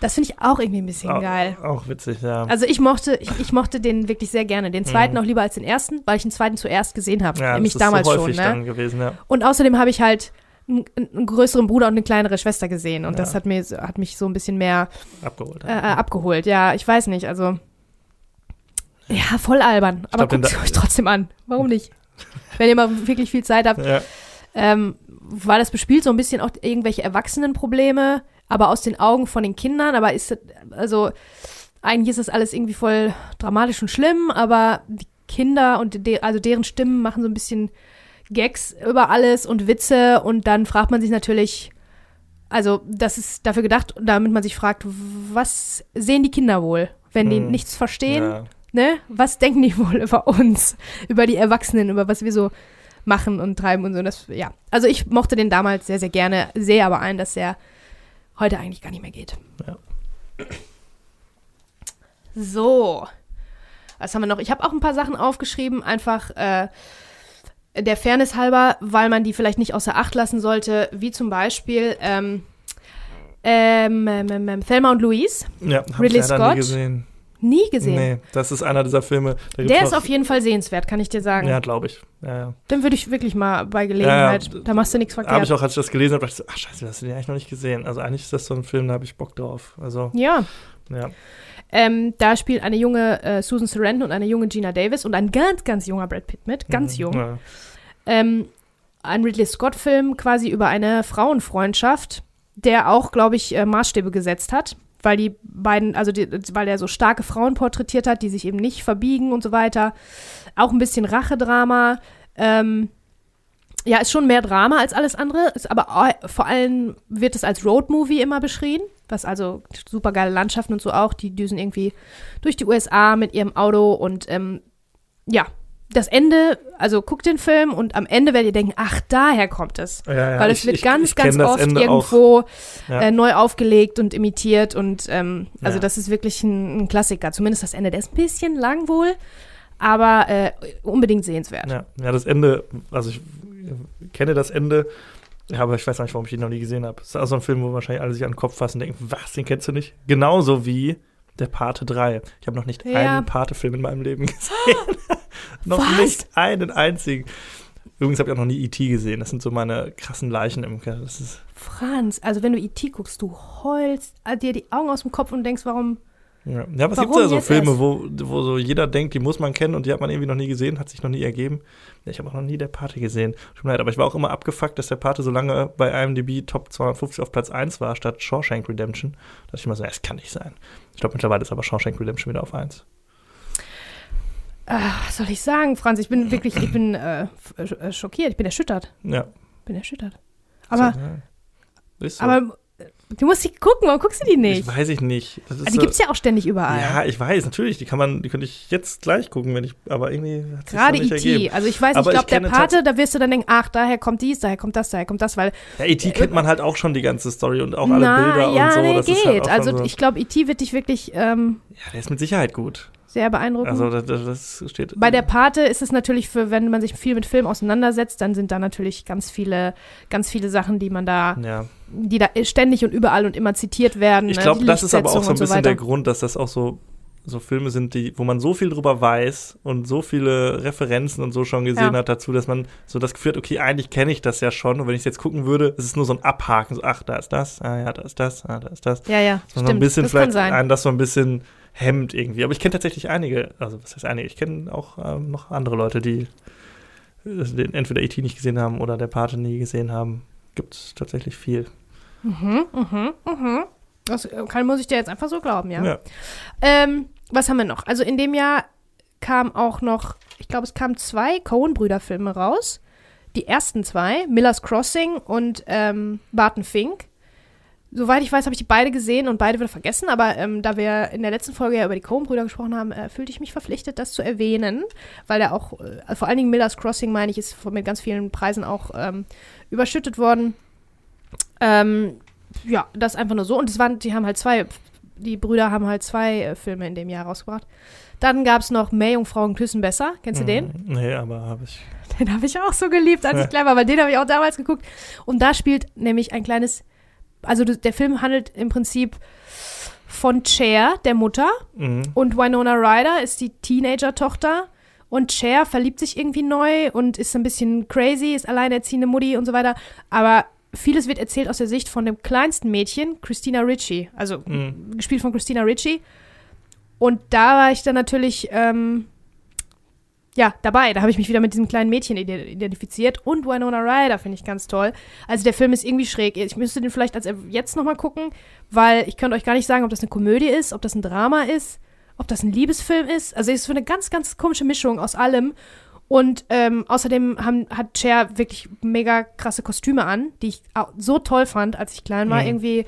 Das finde ich auch irgendwie ein bisschen Auch, geil. auch witzig, ja. Also ich mochte, ich, ich mochte den wirklich sehr gerne. Den zweiten Mhm. auch lieber als den ersten, weil ich den zweiten zuerst gesehen habe. ja, nämlich das ist damals so schon. häufig Ne? dann gewesen, ja. Und außerdem habe ich halt einen, einen größeren Bruder und eine kleinere Schwester gesehen. Und Ja. das hat, mir, hat mich so ein bisschen mehr Abgeholt. äh, äh, abgeholt. Ja, ich weiß nicht. Also, ja, voll albern. Aber glaub, guckt es euch trotzdem an. Warum nicht? Wenn ihr mal wirklich viel Zeit habt. ja. Ähm, weil das bespielt so ein bisschen auch irgendwelche Erwachsenenprobleme, aber aus den Augen von den Kindern. Aber ist das, also, eigentlich ist das alles irgendwie voll dramatisch und schlimm, aber die Kinder und de also deren Stimmen machen so ein bisschen Gags über alles und Witze und dann fragt man sich natürlich, also das ist dafür gedacht, damit man sich fragt, was sehen die Kinder wohl, wenn die Hm. nichts verstehen? ja. Ne? Was denken die wohl über uns, über die Erwachsenen, über was wir so machen und treiben und so. Das, ja, also ich mochte den damals sehr, sehr gerne, sehe aber ein, dass er heute eigentlich gar nicht mehr geht. Ja. So, was haben wir noch? Ich habe auch ein paar Sachen aufgeschrieben, einfach äh, der Fairness halber, weil man die vielleicht nicht außer Acht lassen sollte, wie zum Beispiel ähm, ähm, ähm, ähm, Thelma und Louise. Ja, Ridley Scott? Nie gesehen. Nee, das ist einer dieser Filme. Der ist auf jeden Fall sehenswert, kann ich dir sagen. Ja, glaube ich. Ja, ja. Den würde ich wirklich mal bei Gelegenheit. Ja, da machst du nichts Habe ich verkehrt. auch, als ich das gelesen habe, dachte ich so, ach scheiße, das hast du den eigentlich noch nicht gesehen. Also eigentlich ist das so ein Film, da habe ich Bock drauf. Also, Ja, ja. ähm, da spielt eine junge äh, Susan Sarandon und eine junge Gina Davis und ein ganz, ganz junger Brad Pitt mit, ganz Mhm. jung. Ja. Ähm, ein Ridley Scott-Film quasi über eine Frauenfreundschaft, der auch, glaube ich, äh, Maßstäbe gesetzt hat, weil die beiden, also die, weil er so starke Frauen porträtiert hat, die sich eben nicht verbiegen und so weiter. Auch ein bisschen Rachedrama. Ähm, ja, ist schon mehr Drama als alles andere, ist aber vor allem wird es als Roadmovie immer beschrieben, was also super geile Landschaften und so auch, die düsen irgendwie durch die USA mit ihrem Auto und ähm, ja, das Ende, also guckt den Film und am Ende werdet ihr denken, ach, daher kommt es. Ja, ja, Weil es ich- wird ich- ganz, ich ganz oft Ende irgendwo Auch. Ja. äh, neu aufgelegt und imitiert und ähm, also das ist wirklich ein, ein Klassiker. Zumindest das Ende. Der ist ein bisschen lang wohl, aber äh, unbedingt sehenswert. Ja, ja, das Ende, also ich kenne das Ende aber ich weiß nicht, warum ich ihn noch nie gesehen habe. Das ist also ein Film, wo wahrscheinlich alle sich an den Kopf fassen und denken, was, den kennst du nicht? Genauso wie der Pate 3. Ich habe noch nicht Ja. einen Pate-Film in meinem Leben gesehen. noch Was? nicht einen einzigen. Übrigens habe ich auch noch nie E.T. gesehen. Das sind so meine krassen Leichen im. Das ist, Franz, also wenn du E.T. guckst, du heulst äh, dir die Augen aus dem Kopf und denkst, warum? ja, ja aber es gibt ja so Filme, wo, wo so jeder denkt, die muss man kennen und die hat man irgendwie noch nie gesehen, hat sich noch nie ergeben. Ja, ich habe auch noch nie der Pate gesehen. Tut mir leid, aber ich war auch immer abgefuckt, dass der Pate so lange bei IMDb Top 250 auf Platz 1 war, statt Shawshank Redemption. Da dachte ich immer so, ja, das kann nicht sein. Ich glaube, mittlerweile ist aber Shawshank Redemption wieder auf 1. Ah, was soll ich sagen, Franz? Ich bin wirklich, ich bin äh, äh, schockiert, ich bin erschüttert. Ja. Bin erschüttert. Aber, so, aber du musst sie gucken, warum guckst du die nicht? Ich weiß ich nicht. Ah, die so- gibt es ja auch ständig überall. Ja, ich weiß, natürlich. Die kann man, die könnte ich jetzt gleich gucken, wenn ich, aber irgendwie hat Gerade E.T. ergeben. Also ich weiß, Aber ich glaube, der Pate, da wirst du dann denken, ach, daher kommt dies, daher kommt das, daher kommt das, weil Ja, E.T. kennt man halt auch schon die ganze Story und auch alle na, Bilder ja, und so. nee, das geht. halt also so, ich glaube, E.T. wird dich wirklich ähm, ja, der ist mit Sicherheit gut. Sehr beeindrucken. Also das, das, steht. Bei der Pate ist es natürlich für, wenn man sich viel mit Film auseinandersetzt, dann sind da natürlich ganz viele, ganz viele Sachen, die man da, ja. die da ständig und überall und immer zitiert werden. Ich ne? glaube, das ist aber auch so ein bisschen weiter. der Grund, dass das auch so, so Filme sind, die, wo man so viel drüber weiß und so viele Referenzen und so schon gesehen Ja. hat dazu, dass man so das Gefühl hat, okay, eigentlich kenne ich das ja schon und wenn ich es jetzt gucken würde, ist es nur so ein Abhaken, so, ach, da ist das, ah ja, da ist das, ah, da ist das. Ja, ja, so ein stimmt. bisschen das kann vielleicht sein. einen das so ein bisschen hemmt irgendwie. Aber ich kenne tatsächlich einige, also was heißt einige, ich kenne auch ähm, noch andere Leute, die äh, entweder E.T. nicht gesehen haben oder der Pate nie gesehen haben. Gibt es tatsächlich viel. Mhm, mhm, mhm. Das äh, kann, muss ich dir jetzt einfach so glauben, ja. Ja. Ähm, was haben wir noch? Also in dem Jahr kam auch noch, ich glaube, es kamen zwei Coen-Brüder-Filme raus. Die ersten zwei, Miller's Crossing und ähm, Barton Fink. Soweit ich weiß, habe ich die beide gesehen und beide wieder vergessen, aber ähm, da wir in der letzten Folge ja über die Coen-Brüder gesprochen haben, äh, fühlte ich mich verpflichtet, das zu erwähnen, weil der auch, äh, vor allen Dingen Miller's Crossing, meine ich, ist mit ganz vielen Preisen auch ähm, überschüttet worden. Ähm, ja, das einfach nur so. Und es waren, die haben halt zwei, die Brüder haben halt zwei äh, Filme in dem Jahr rausgebracht. Dann gab es noch Meerjungfrauen küssen besser. Kennst du den? Mhm. Nee, aber habe ich. Den habe ich auch so geliebt, als Ja. ich klein war, weil den habe ich auch damals geguckt. Und da spielt nämlich ein kleines, also der Film handelt im Prinzip von Cher, der Mutter, Mhm. und Winona Ryder ist die Teenager-Tochter. Und Cher verliebt sich irgendwie neu und ist ein bisschen crazy, ist alleinerziehende Mutti und so weiter. Aber vieles wird erzählt aus der Sicht von dem kleinsten Mädchen, Christina Ricci. Also Mhm. gespielt von Christina Ricci. Und da war ich dann natürlich, ähm, ja, dabei. Da habe ich mich wieder mit diesem kleinen Mädchen ide- identifiziert. Und Winona Ryder finde ich ganz toll. Also der Film ist irgendwie schräg. Ich müsste den vielleicht als jetzt nochmal gucken, weil ich könnte euch gar nicht sagen, ob das eine Komödie ist, ob das ein Drama ist, ob das ein Liebesfilm ist. Also es ist so eine ganz, ganz komische Mischung aus allem. Und ähm, außerdem haben, hat Cher wirklich mega krasse Kostüme an, die ich auch so toll fand, als ich klein war. Mhm. Irgendwie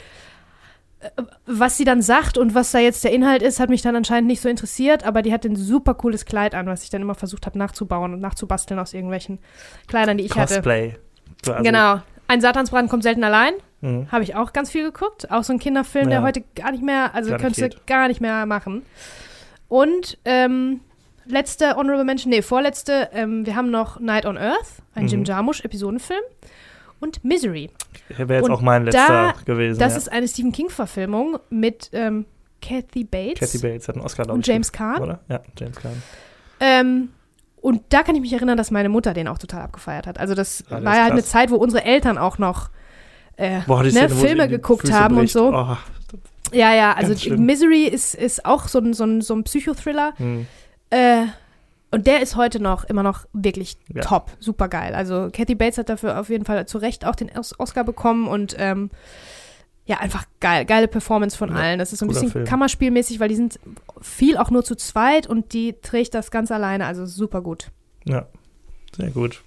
was sie dann sagt und was da jetzt der Inhalt ist, hat mich dann anscheinend nicht so interessiert, aber die hat ein super cooles Kleid an, was ich dann immer versucht habe nachzubauen und nachzubasteln aus irgendwelchen Kleidern, die ich hatte. Cosplay. quasi. Genau. Ein Satansbrand kommt selten allein. Mhm. Habe ich auch ganz viel geguckt. Auch so ein Kinderfilm, der Ja. heute gar nicht mehr, also könntest du gar nicht mehr machen. Und ähm, letzte Honorable Mention, nee, vorletzte, ähm, wir haben noch Night on Earth, ein Mhm. Jim Jarmusch-Episodenfilm. Und Misery. Wäre jetzt Und auch mein da- letzter gewesen. Das ja. ist eine Stephen King-Verfilmung mit ähm, Kathy Bates. Kathy Bates hat einen Oscar, glaube und ich. James gekriegt, Caan. Oder? Ja, James Caan. Ähm, und da kann ich mich erinnern, dass meine Mutter den auch total abgefeiert hat. Also das das war ja halt eine. Zeit, wo unsere Eltern auch noch äh, Boah, ne, Szene, Filme geguckt Füße haben und bricht. so. Oh, Ja, ja, also. Misery ist, ist auch so ein, so ein, so ein Psychothriller. hm. Äh, und der ist heute noch immer noch wirklich Ja. top, super geil. Also Kathy Bates hat dafür auf jeden Fall zu Recht auch den Os- Oscar bekommen und ähm, ja, einfach geil, geile Performance von Ja, allen. Das ist so ein bisschen Film. Kammerspielmäßig, weil die sind viel auch nur zu zweit und die trägt das ganz alleine, also super gut. Ja, sehr gut.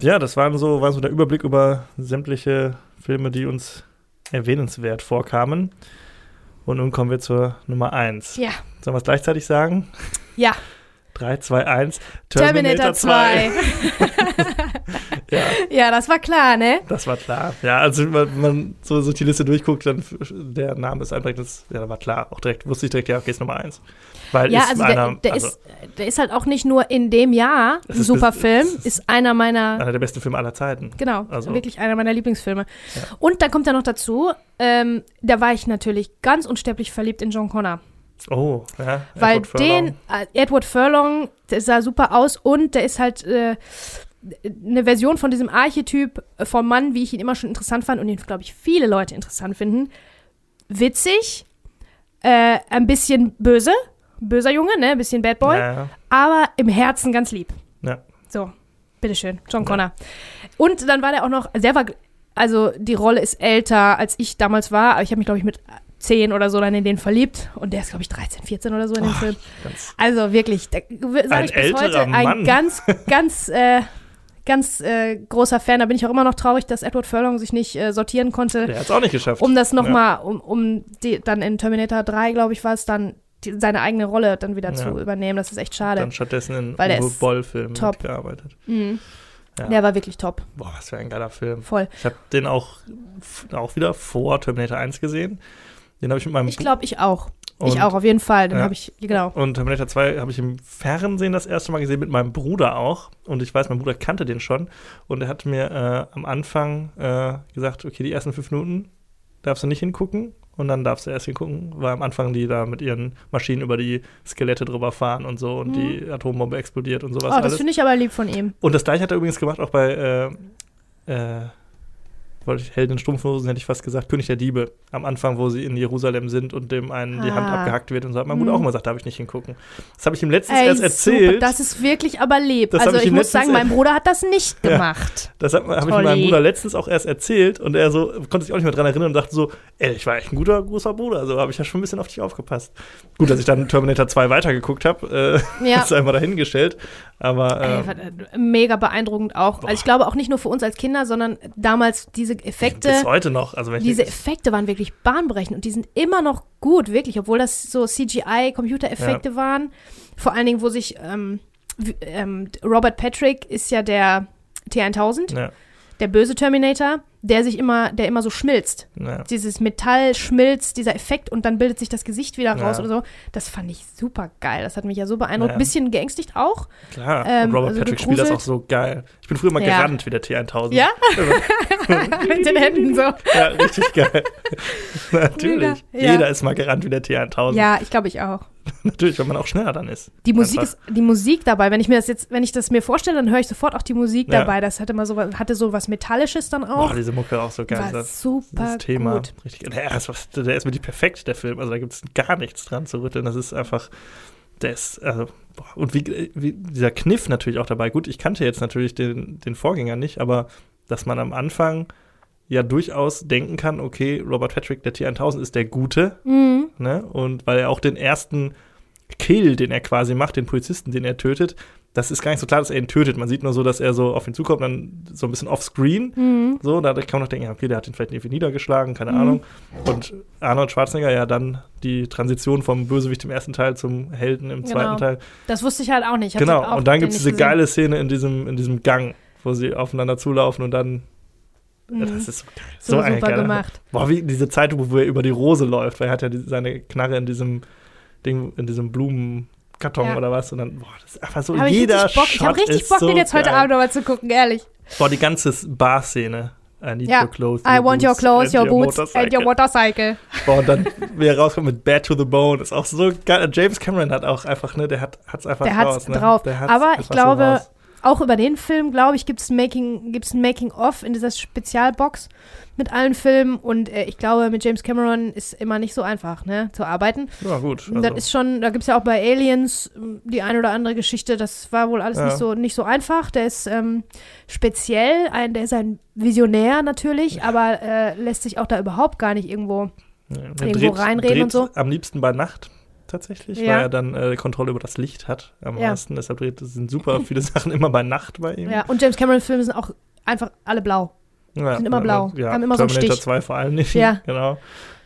Ja, das waren so, war so der Überblick über sämtliche Filme, die uns erwähnenswert vorkamen. Und nun kommen wir zur Nummer 1. Ja. Sollen wir es gleichzeitig sagen? Ja, 3, 2, 1. Terminator 2. Ja, Ja, das war klar, ne? das war klar. Ja, also wenn man so, so die Liste durchguckt, dann der Name ist einfach, das, ja, war klar. Auch direkt, wusste ich direkt, ja, okay, ist Nummer eins. Weil Ja, ist also einer, der, der, also ist, der ist halt auch nicht nur in dem Jahr ein super bis- Film, ist- ist einer meiner, einer der besten Filme aller Zeiten. genau, also- wirklich einer meiner Lieblingsfilme. Ja. Und dann kommt ja noch dazu, ähm, da war ich natürlich ganz unsterblich verliebt in John Connor. Oh, ja. Weil Edward den, äh, Edward Furlong, der sah super aus und der ist halt äh, eine Version von diesem Archetyp vom Mann, wie ich ihn immer schon interessant fand und den, glaube ich, viele Leute interessant finden. Witzig, äh, ein bisschen böse, böser Junge, ne, ein bisschen Bad Boy, Ja, ja. aber im Herzen ganz lieb. Ja. So, bitteschön, John Ja. Connor. Und dann war der auch noch, der war, also die Rolle ist älter, als ich damals war, aber ich habe mich, glaube ich, mit 10 oder so dann in den verliebt und der ist, glaube ich, 13, 14 oder so in dem Oh, Film. Also wirklich, da sage Ein ich bis heute, ein Mann. ganz, ganz, äh, ganz äh, großer Fan. Da bin ich auch immer noch traurig, dass Edward Furlong sich nicht äh, sortieren konnte, der hat es auch nicht geschafft. um das Ja. nochmal, um, um die, dann in Terminator 3, glaube ich, war es dann, die, seine eigene Rolle dann wieder Ja. zu übernehmen. Das ist echt schade. Dann stattdessen in Weil Uwe ist Boll-Filmen top. gearbeitet. Mhm. Ja. Der war wirklich top, Boah, was für ein geiler Film. voll. Ich habe den auch, auch wieder vor Terminator 1 gesehen. Den habe ich mit meinem Ich glaube, ich auch. ich Und- auch, auf jeden Fall. Den Ja. habe ich, genau. Und Terminator 2 habe ich im Fernsehen das erste Mal gesehen, mit meinem Bruder auch. Und ich weiß, mein Bruder kannte den schon. Und er hat mir äh, am Anfang äh, gesagt, okay, die ersten fünf Minuten darfst du nicht hingucken. Und dann darfst du erst hingucken, weil am Anfang die da mit ihren Maschinen über die Skelette drüber fahren und so und die Atombombe explodiert und sowas Mhm. Oh, das finde ich aber lieb von ihm. Und das gleiche hat er übrigens gemacht auch bei äh, äh, wollte ich Helden in Strumpfhosen, hätte ich fast gesagt, König der Diebe. Am Anfang, wo sie in Jerusalem sind und dem einen die Hand Ah. abgehackt wird und so. Hat mein Bruder Mhm. auch immer gesagt, darf ich nicht hingucken. Das habe ich ihm letztens Ey, erst erzählt. Super, das ist wirklich aber. Das hab also ich ich muss sagen, mein Bruder hat das nicht Ja. gemacht. Das habe hab ich meinem Bruder letztens auch erst erzählt und er so konnte sich auch nicht mehr dran erinnern und dachte so, ey, ich war echt ein guter, großer Bruder. Also habe ich ja schon ein bisschen auf dich aufgepasst. Gut, dass ich dann Terminator 2 weitergeguckt habe, äh, Ja. ist einfach dahingestellt. Aber Ey, äh, äh, mega beeindruckend auch. Also ich glaube auch nicht nur für uns als Kinder, sondern damals diese Effekte. bis heute noch. Also Diese Effekte waren wirklich bahnbrechend und die sind immer noch gut, wirklich, obwohl das so CGI-Computereffekte waren. Vor allen Dingen, wo sich ähm, ähm, Robert Patrick ist ja der T1000, ja, der böse Terminator, der sich immer, der immer so schmilzt. ja. Dieses Metall schmilzt, dieser Effekt und dann bildet sich das Gesicht wieder raus Ja. oder so. Das fand ich super geil. Das hat mich ja so beeindruckt. Ja. Bisschen geängstigt auch. Klar, Ähm, und Robert also Patrick spielt das auch gegruselt. so geil. Ich bin früher mal gerannt wie der T1000. Ja? Mit den Händen so. Ja, richtig geil. Natürlich. Jeder ist mal gerannt wie der T1000. Ja, ich glaube ich auch. Natürlich, wenn man auch schneller dann ist. Die Musik Einfach. ist, die Musik dabei, wenn ich mir das jetzt, wenn ich das mir vorstelle, dann höre ich sofort auch die Musik dabei. Das hatte mal so, was- hatte so was Metallisches dann auch. Boah, diese Mucke auch so geil. war Das, super das Thema. gut. Richtig, der, ist, der ist wirklich perfekt, der Film. Also da gibt es gar nichts dran zu rütteln. Das ist einfach. Der ist, also, boah. und wie, wie dieser Kniff natürlich auch dabei. Gut, ich kannte jetzt natürlich den, den Vorgänger nicht, aber dass man am Anfang ja durchaus denken kann, okay, Robert Patrick, der T1000 ist der Gute, Mhm. ne? Und weil er auch den ersten Kill, den er quasi macht, den Polizisten, den er tötet, das ist gar nicht so klar, dass er ihn tötet. Man sieht nur so, dass er so auf ihn zukommt, dann so ein bisschen offscreen. Mhm. So, da kann man noch denken, ja, okay, der hat ihn vielleicht irgendwie niedergeschlagen, keine Mhm. Ahnung. Und Arnold Schwarzenegger ja dann die Transition vom Bösewicht im ersten Teil zum Helden im Genau. zweiten Teil. Das wusste ich halt auch nicht. Genau, auch und dann gibt es diese gesehen. geile Szene in diesem, in diesem Gang, wo sie aufeinander zulaufen und dann. Mhm. Das ist so geil. so, ein super geiler- gemacht. Boah, wie diese Zeit, wo er über die Rose läuft, weil er hat ja die, seine Knarre in diesem Ding, in diesem Blumenkarton Ja. oder was. Und dann, boah, das ist einfach so Hab ich jeder Bock, ich habe richtig Bock, so den jetzt heute geil. Abend nochmal zu gucken, ehrlich. Boah, die ganze Bar-Szene. I need Ja. your clothes. I want your clothes, and your boots motorcycle. and your motorcycle. Boah, und dann, wie er rauskommt mit Bad to the Bone, ist auch so geil. James Cameron hat auch einfach, ne, der hat hat's einfach Der hat's raus, ne? drauf. Der hat's Aber ich so glaube, raus. Auch über den Film, glaube ich, gibt es Making, ein Making-of in dieser Spezialbox mit allen Filmen. Und äh, ich glaube, mit James Cameron ist immer nicht so einfach, ne, zu arbeiten. Ja, gut. Und Das ist schon, da gibt es ja auch bei Aliens ähm, die eine oder andere Geschichte, das war wohl alles Ja. nicht, so, nicht so einfach. Der ist ähm, speziell, ein, der ist ein Visionär natürlich, aber äh, lässt sich auch da überhaupt gar nicht irgendwo. ja, der irgendwo reinreden und so. Am liebsten bei Nacht tatsächlich, Ja. weil er dann äh, Kontrolle über das Licht hat am Ja. meisten. Deshalb sind super viele Sachen immer bei Nacht bei ihm. Ja, und James Cameron-Filme sind auch einfach alle blau. Ja, Sind immer blau, Ja, haben immer so einen Terminator Stich. 2 vor allem nicht. Ja. Genau.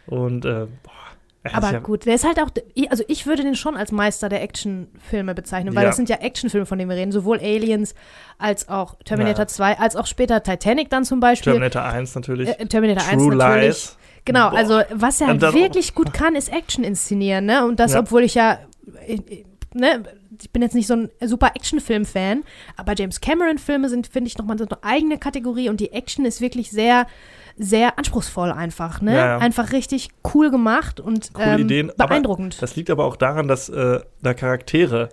Und äh, boah, Aber ja, gut, der ist halt auch, also ich würde den schon als Meister der Actionfilme bezeichnen, weil das sind ja Actionfilme, von denen wir reden, sowohl Aliens als auch Terminator Ja. 2, als auch später Titanic dann zum Beispiel. Terminator 1 natürlich. äh, Terminator 1 True natürlich. Lies. Genau, Boah. also was er dann- wirklich gut kann, ist Action inszenieren, ne? Und das, Ja. obwohl ich ja, äh, ne, ich bin jetzt nicht so ein super Actionfilm-Fan, aber James Cameron-Filme sind, finde ich, nochmal so eine eigene Kategorie und die Action ist wirklich sehr, sehr anspruchsvoll einfach, ne? Ja, ja. Einfach richtig cool gemacht und ähm, Ideen, beeindruckend. Das liegt aber auch daran, dass äh, da Charaktere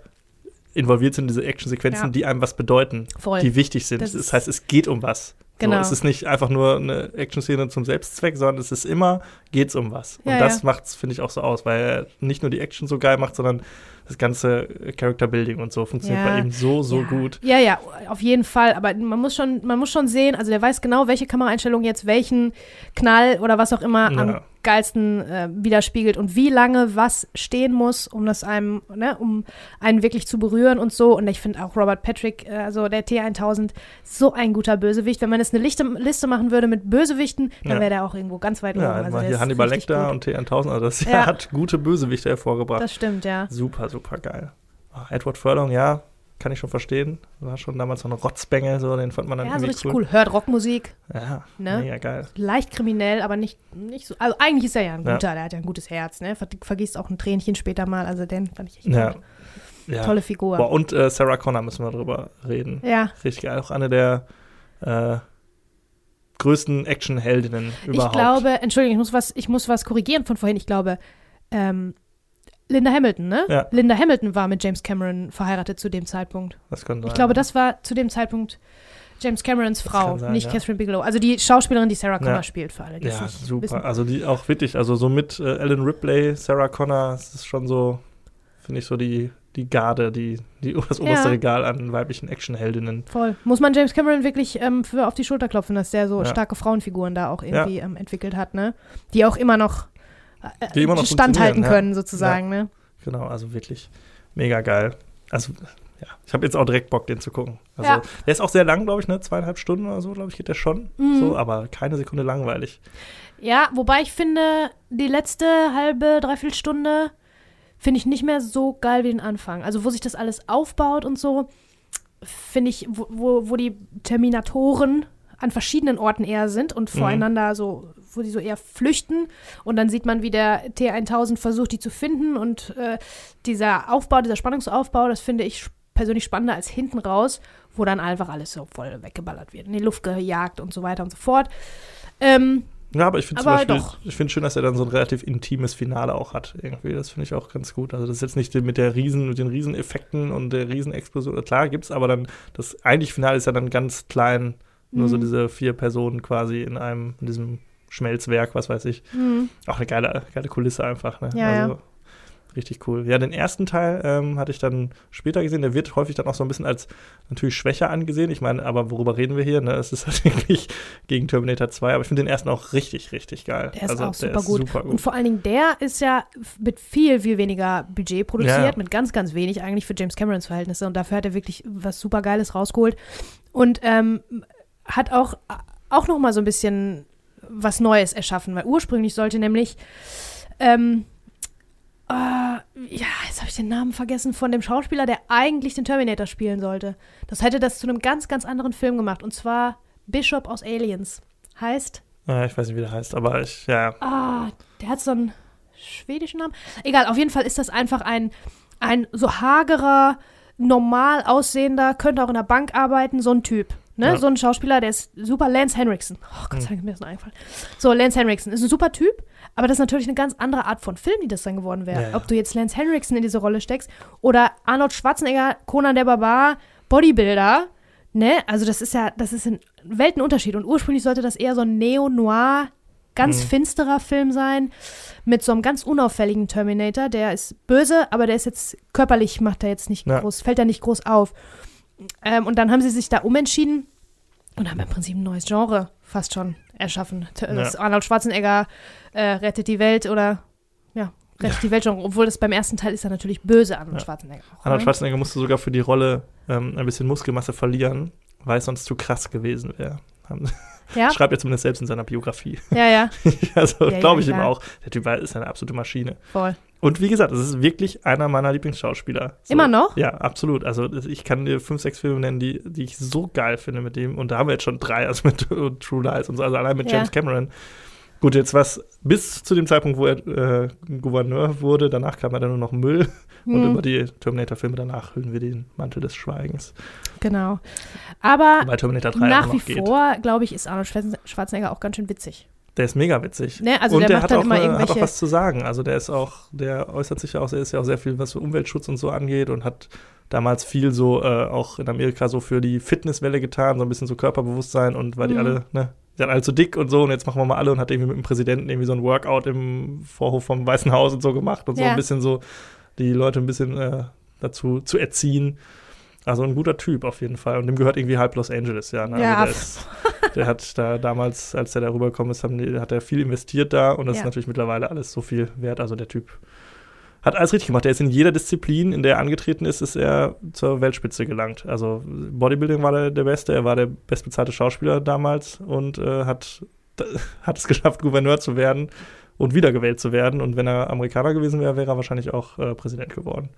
involviert sind in diese Actionsequenzen, Ja. die einem was bedeuten, Voll. die wichtig sind. Das Das, heißt, es geht um was. Genau. So, es ist nicht einfach nur eine Actionszene zum Selbstzweck, sondern es ist immer, geht's um was. Ja, Und das ja. macht's, finde ich, auch so aus, weil er nicht nur die Action so geil macht, sondern das ganze Character Building und so funktioniert Ja. bei ihm so, so ja. gut. Ja, ja, auf jeden Fall. Aber man muss schon, man muss schon sehen, also der weiß genau, welche Kameraeinstellung jetzt welchen Knall oder was auch immer am Ja. Geilsten äh, widerspiegelt und wie lange was stehen muss, um das einem, ne, um einen wirklich zu berühren und so. Und ich finde auch Robert Patrick, äh, also der T1000, so ein guter Bösewicht. Wenn man jetzt eine Lichte, Liste machen würde mit Bösewichten, dann Ja. wäre der auch irgendwo ganz weit Ja, oben. Also mal hier Hannibal Lecter und T1000, also das Ja. hat gute Bösewichte hervorgebracht. Das stimmt, ja. Super, super geil. Ah, Edward Furlong, ja, kann ich schon verstehen. War schon damals so eine Rotzbengel, so, den fand man dann Ja, so irgendwie richtig cool. Hört Rockmusik, Ja, Ne? mega geil. leicht kriminell, aber nicht, nicht so. Also eigentlich ist er ja ein Ja. guter, der hat ja ein gutes Herz, ne? Ver vergießt auch ein Tränchen später mal. Also den fand ich echt Ja. gut. ja. Tolle Figur. Boah, und äh, Sarah Connor müssen wir drüber reden. Ja, Richtig geil. Auch eine der äh, größten Actionheldinnen überhaupt. ich glaube, Entschuldigung, ich muss was, ich muss was korrigieren von vorhin. Ich glaube, ähm, Linda Hamilton, ne? Ja. Linda Hamilton war mit James Cameron verheiratet zu dem Zeitpunkt. das kann sein. Ich glaube, das war zu dem Zeitpunkt James Camerons Frau, sein, nicht ja. Catherine Bigelow. Also die Schauspielerin, die Sarah Connor Ja. spielt, für alle, die Ja, super. wissen. Also die auch wirklich, also so mit äh, Ellen Ripley, Sarah Connor, das ist schon so, finde ich so die, die Garde, die, die das oberste Ja. Regal an weiblichen Actionheldinnen. Voll. Muss man James Cameron wirklich ähm, für auf die Schulter klopfen, dass der so starke Frauenfiguren da auch irgendwie ähm, entwickelt hat, ne? Die auch immer noch, Die immer noch standhalten funktionieren, ja. können, sozusagen, ne? Genau, also wirklich mega geil. Also, ja, ich habe jetzt auch direkt Bock, den zu gucken. Also, Ja. der ist auch sehr lang, glaube ich, ne? Zweieinhalb Stunden oder so, glaube ich, geht der schon. Mhm. So, aber keine Sekunde langweilig. Ja, wobei ich finde, die letzte halbe, dreiviertel Stunde finde ich nicht mehr so geil wie den Anfang. Also, wo sich das alles aufbaut und so, finde ich, wo, wo, wo die Terminatoren an verschiedenen Orten eher sind und Mhm. voreinander so, wo die so eher flüchten. Und dann sieht man, wie der T1000 versucht, die zu finden. Und äh, dieser Aufbau, dieser Spannungsaufbau, das finde ich persönlich spannender als hinten raus, wo dann einfach alles so voll weggeballert wird, in die Luft gejagt und so weiter und so fort. Ähm, Ja, aber ich finde zum Aber Beispiel, doch. ich finde schön, dass er dann so ein relativ intimes Finale auch hat. Irgendwie, das finde ich auch ganz gut. Also das ist jetzt nicht mit der Riesen, mit den Rieseneffekten und der Riesenexplosion. Klar gibt's, aber dann das eigentliche Finale ist ja dann ganz klein. Nur so Mhm. diese vier Personen quasi in einem, in diesem Schmelzwerk, was weiß ich. Mhm. Auch eine geile, geile Kulisse einfach. Ne? Ja, also, Richtig cool. Ja, den ersten Teil ähm, hatte ich dann später gesehen. Der wird häufig dann auch so ein bisschen als natürlich schwächer angesehen. Ich meine, aber worüber reden wir hier? Ne? Es ist halt wirklich gegen Terminator 2. Aber ich finde den ersten auch richtig, richtig geil. Der ist also, auch super, ist gut. super Und gut. vor allen Dingen, der ist ja mit viel, viel weniger Budget produziert, Ja. mit ganz, ganz wenig eigentlich für James Camerons Verhältnisse. Und dafür hat er wirklich was super Geiles rausgeholt. Und ähm, hat auch, auch noch mal so ein bisschen was Neues erschaffen, weil ursprünglich sollte nämlich ähm, äh, ja, jetzt habe ich den Namen vergessen von dem Schauspieler, der eigentlich den Terminator spielen sollte. Das hätte das zu einem ganz, ganz anderen Film gemacht. Und zwar Bishop aus Aliens. Heißt Ja, ich weiß nicht, wie der heißt, aber ich, ja. Ah, der hat so einen schwedischen Namen. Egal, auf jeden Fall ist das einfach ein, ein so hagerer, normal aussehender, könnte auch in der Bank arbeiten, so ein Typ. Ne? Ja. So ein Schauspieler, der ist super. Lance Henriksen. Oh Gott sei Dank, ist mir das noch eingefallen. So, Lance Henriksen ist ein super Typ, aber das ist natürlich eine ganz andere Art von Film, die das dann geworden wäre. Ja, ja. Ob du jetzt Lance Henriksen in diese Rolle steckst oder Arnold Schwarzenegger, Conan der Barbar, Bodybuilder. Ne? Also, das ist ja, das ist ein Weltenunterschied. Und ursprünglich sollte das eher so ein Neo-Noir, ganz Mhm. finsterer Film sein, mit so einem ganz unauffälligen Terminator. Der ist böse, aber der ist jetzt körperlich, macht er jetzt nicht groß, fällt er nicht groß auf. Ähm, und dann haben sie sich da umentschieden und haben im Prinzip ein neues Genre fast schon erschaffen. T- Das Arnold Schwarzenegger äh, rettet die Welt oder ja, rettet die Welt schon. Obwohl das beim ersten Teil ist er natürlich böse, Arnold Ja. Schwarzenegger. Auch, Arnold ne? Schwarzenegger musste sogar für die Rolle ähm, ein bisschen Muskelmasse verlieren, weil es sonst zu krass gewesen wäre. Ja, Schreibt er zumindest selbst in seiner Biografie. ja, ja, also Ja, glaube ja, ich ihm klar. auch. Der Typ ist eine absolute Maschine. voll. Und wie gesagt, es ist wirklich einer meiner Lieblingsschauspieler. So. Immer noch? Ja, absolut. Also ich kann dir fünf, sechs Filme nennen, die, die ich so geil finde mit dem. Und da haben wir jetzt schon drei, also mit True Lies und so, also allein mit Ja. James Cameron. Gut, jetzt was bis zu dem Zeitpunkt, wo er äh, Gouverneur wurde, danach kam er dann nur noch Müll. Und Hm, über die Terminator-Filme danach hüllen wir den Mantel des Schweigens. genau. Aber Wobei Terminator 3 auch nach wie vor, glaube ich, ist Arnold Schwarzen- Schwarzenegger auch ganz schön witzig. Der ist mega witzig. Ne? Also und der, der, hat, auch, immer äh, hat auch was zu sagen. Also der ist auch, der äußert sich ja auch, er ist ja auch sehr viel, was für Umweltschutz und so angeht und hat damals viel so äh, auch in Amerika so für die Fitnesswelle getan, so ein bisschen so Körperbewusstsein und weil die Mhm. alle, ne, die sind alle zu dick und so und jetzt machen wir mal alle und hat irgendwie mit dem Präsidenten irgendwie so ein Workout im Vorhof vom Weißen Haus und so gemacht und so Ja. ein bisschen so die Leute ein bisschen äh, dazu zu erziehen. Also ein guter Typ auf jeden Fall. Und dem gehört irgendwie halb Los Angeles, ja. Ne? Ja. Also der, ist, der hat da damals, als der da rübergekommen ist, haben hat er viel investiert da und das Ja. ist natürlich mittlerweile alles so viel wert. Also der Typ hat alles richtig gemacht. Der ist in jeder Disziplin, in der er angetreten ist, ist er zur Weltspitze gelangt. Also Bodybuilding war der, der Beste, er war der bestbezahlte Schauspieler damals und äh, hat, hat es geschafft, Gouverneur zu werden und wiedergewählt zu werden. Und wenn er Amerikaner gewesen wäre, wäre er wahrscheinlich auch äh, Präsident geworden.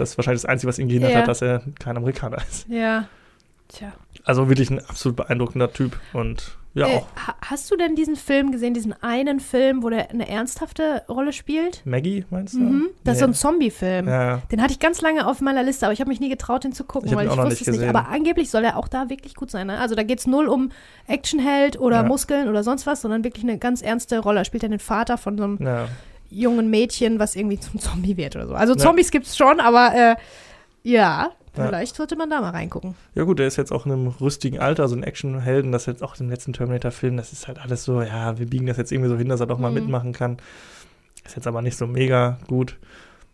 Das ist wahrscheinlich das Einzige, was ihn gehindert Ja. hat, dass er kein Amerikaner ist. Ja. Tja. Also wirklich ein absolut beeindruckender Typ und ja Äh, auch ha- hast du denn diesen Film gesehen, diesen einen Film, wo der eine ernsthafte Rolle spielt? Maggie, meinst du? Mhm. Das ist so ein Nee. Zombie-Film. Ja, Den hatte ich ganz lange auf meiner Liste, aber ich habe mich nie getraut, den zu gucken, Ich weil ich wusste nicht es nicht. Aber angeblich soll er auch da wirklich gut sein. Ne? Also da geht es null um Actionheld oder Ja. Muskeln oder sonst was, sondern wirklich eine ganz ernste Rolle. Er spielt ja den Vater von so einem ja. Jungen Mädchen, was irgendwie zum Zombie wird oder so. Also Ja. Zombies gibt's schon, aber äh, ja, Ja. vielleicht sollte man da mal reingucken. ja gut, der ist jetzt auch in einem rüstigen Alter, so ein Actionhelden, das jetzt auch im letzten Terminator-Film, das ist halt alles so, ja, wir biegen das jetzt irgendwie so hin, dass er doch mal Mhm. mitmachen kann. Ist jetzt aber nicht so mega gut.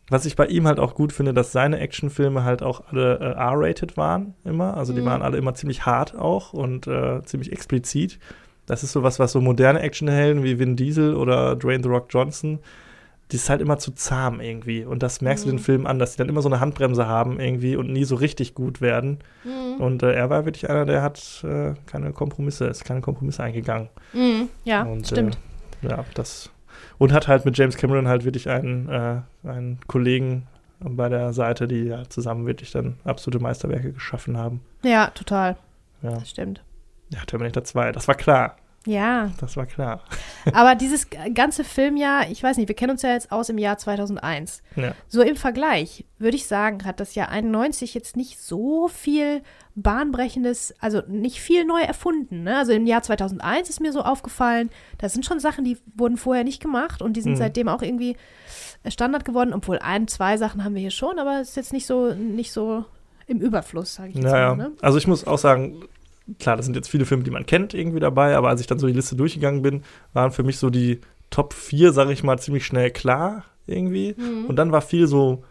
Was ich bei ihm halt auch gut finde, dass seine Actionfilme halt auch alle äh, R-rated waren immer. Also die Mhm. waren alle immer ziemlich hart auch und äh, ziemlich explizit. Das ist so was, was so moderne Actionhelden wie Vin Diesel oder Dwayne The Rock Johnson, die ist halt immer zu zahm irgendwie. Und das merkst du Mhm. den Filmen an, dass die dann immer so eine Handbremse haben irgendwie und nie so richtig gut werden. Und äh, er war wirklich einer, der hat äh, keine Kompromisse, ist keine Kompromisse eingegangen. Mhm. Ja, und, stimmt. Äh, ja, das. Und hat halt mit James Cameron halt wirklich einen, äh, einen Kollegen bei der Seite, die ja zusammen wirklich dann absolute Meisterwerke geschaffen haben. Ja, total. Ja, Das stimmt. ja Terminator 2, das war klar. Ja, Das war klar. aber dieses ganze Filmjahr, ich weiß nicht, wir kennen uns ja jetzt aus im Jahr 2001. Ja. So im Vergleich würde ich sagen, hat das Jahr 91 jetzt nicht so viel bahnbrechendes, also nicht viel neu erfunden. Ne? Also im Jahr 2001 ist mir so aufgefallen, da sind schon Sachen, die wurden vorher nicht gemacht und die sind Mhm. seitdem auch irgendwie Standard geworden, obwohl ein, zwei Sachen haben wir hier schon, aber es ist jetzt nicht so, nicht so im Überfluss, sage ich jetzt Naja, mal. Ne? also ich muss auch sagen, klar, das sind jetzt viele Filme, die man kennt irgendwie dabei, aber als ich dann so die Liste durchgegangen bin, waren für mich so die Top 4, sage ich mal, ziemlich schnell klar irgendwie. Mhm. Und dann war viel so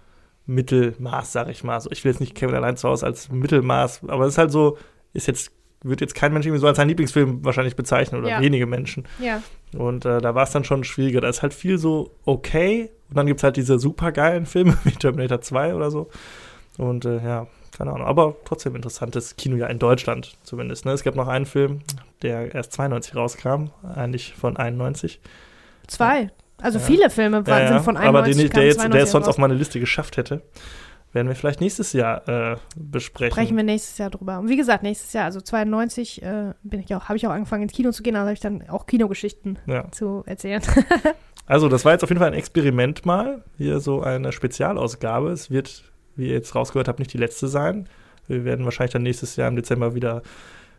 Mittelmaß, sag ich mal. So, ich will jetzt nicht Kevin allein zu Hause als Mittelmaß, aber es ist halt so, ist jetzt, wird jetzt kein Mensch irgendwie so als seinen Lieblingsfilm wahrscheinlich bezeichnen oder Ja. wenige Menschen. Ja, Und äh, da war es dann schon schwieriger. Da ist halt viel so okay und dann gibt es halt diese super geilen Filme wie Terminator 2 oder so. Und äh, ja, keine Ahnung. Aber trotzdem interessantes Kinojahr in Deutschland zumindest. Ne? Es gab noch einen Film, der erst 92 rauskam, eigentlich von 91. zwei. Also Ja. viele Filme waren, Ja, sind ja, von 91 aber den, der, jetzt, der 92 es sonst auf meine Liste geschafft hätte, werden wir vielleicht nächstes Jahr äh, besprechen. Sprechen wir nächstes Jahr drüber. Und wie gesagt, nächstes Jahr, also 92, äh, bin ich auch, habe ich auch angefangen ins Kino zu gehen, also habe ich dann auch Kinogeschichten Ja. zu erzählen. Also, das war jetzt auf jeden Fall ein Experiment mal. Hier so eine Spezialausgabe. Es wird, wie ihr jetzt rausgehört habt, nicht die letzte sein. Wir werden wahrscheinlich dann nächstes Jahr im Dezember wieder,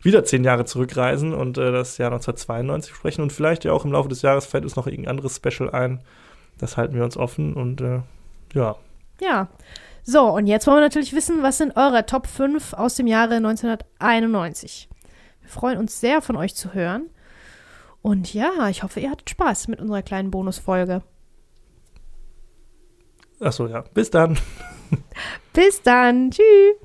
wieder zehn Jahre zurückreisen und äh, das Jahr 1992 sprechen. Und vielleicht ja auch im Laufe des Jahres fällt uns noch irgendein anderes Special ein. Das halten wir uns offen und äh, ja. ja. So, und jetzt wollen wir natürlich wissen, was sind eure Top 5 aus dem Jahre 1991? Wir freuen uns sehr, von euch zu hören. Und ja, ich hoffe, ihr hattet Spaß mit unserer kleinen Bonusfolge. Achso, ja. Bis dann. Bis dann. Tschüss.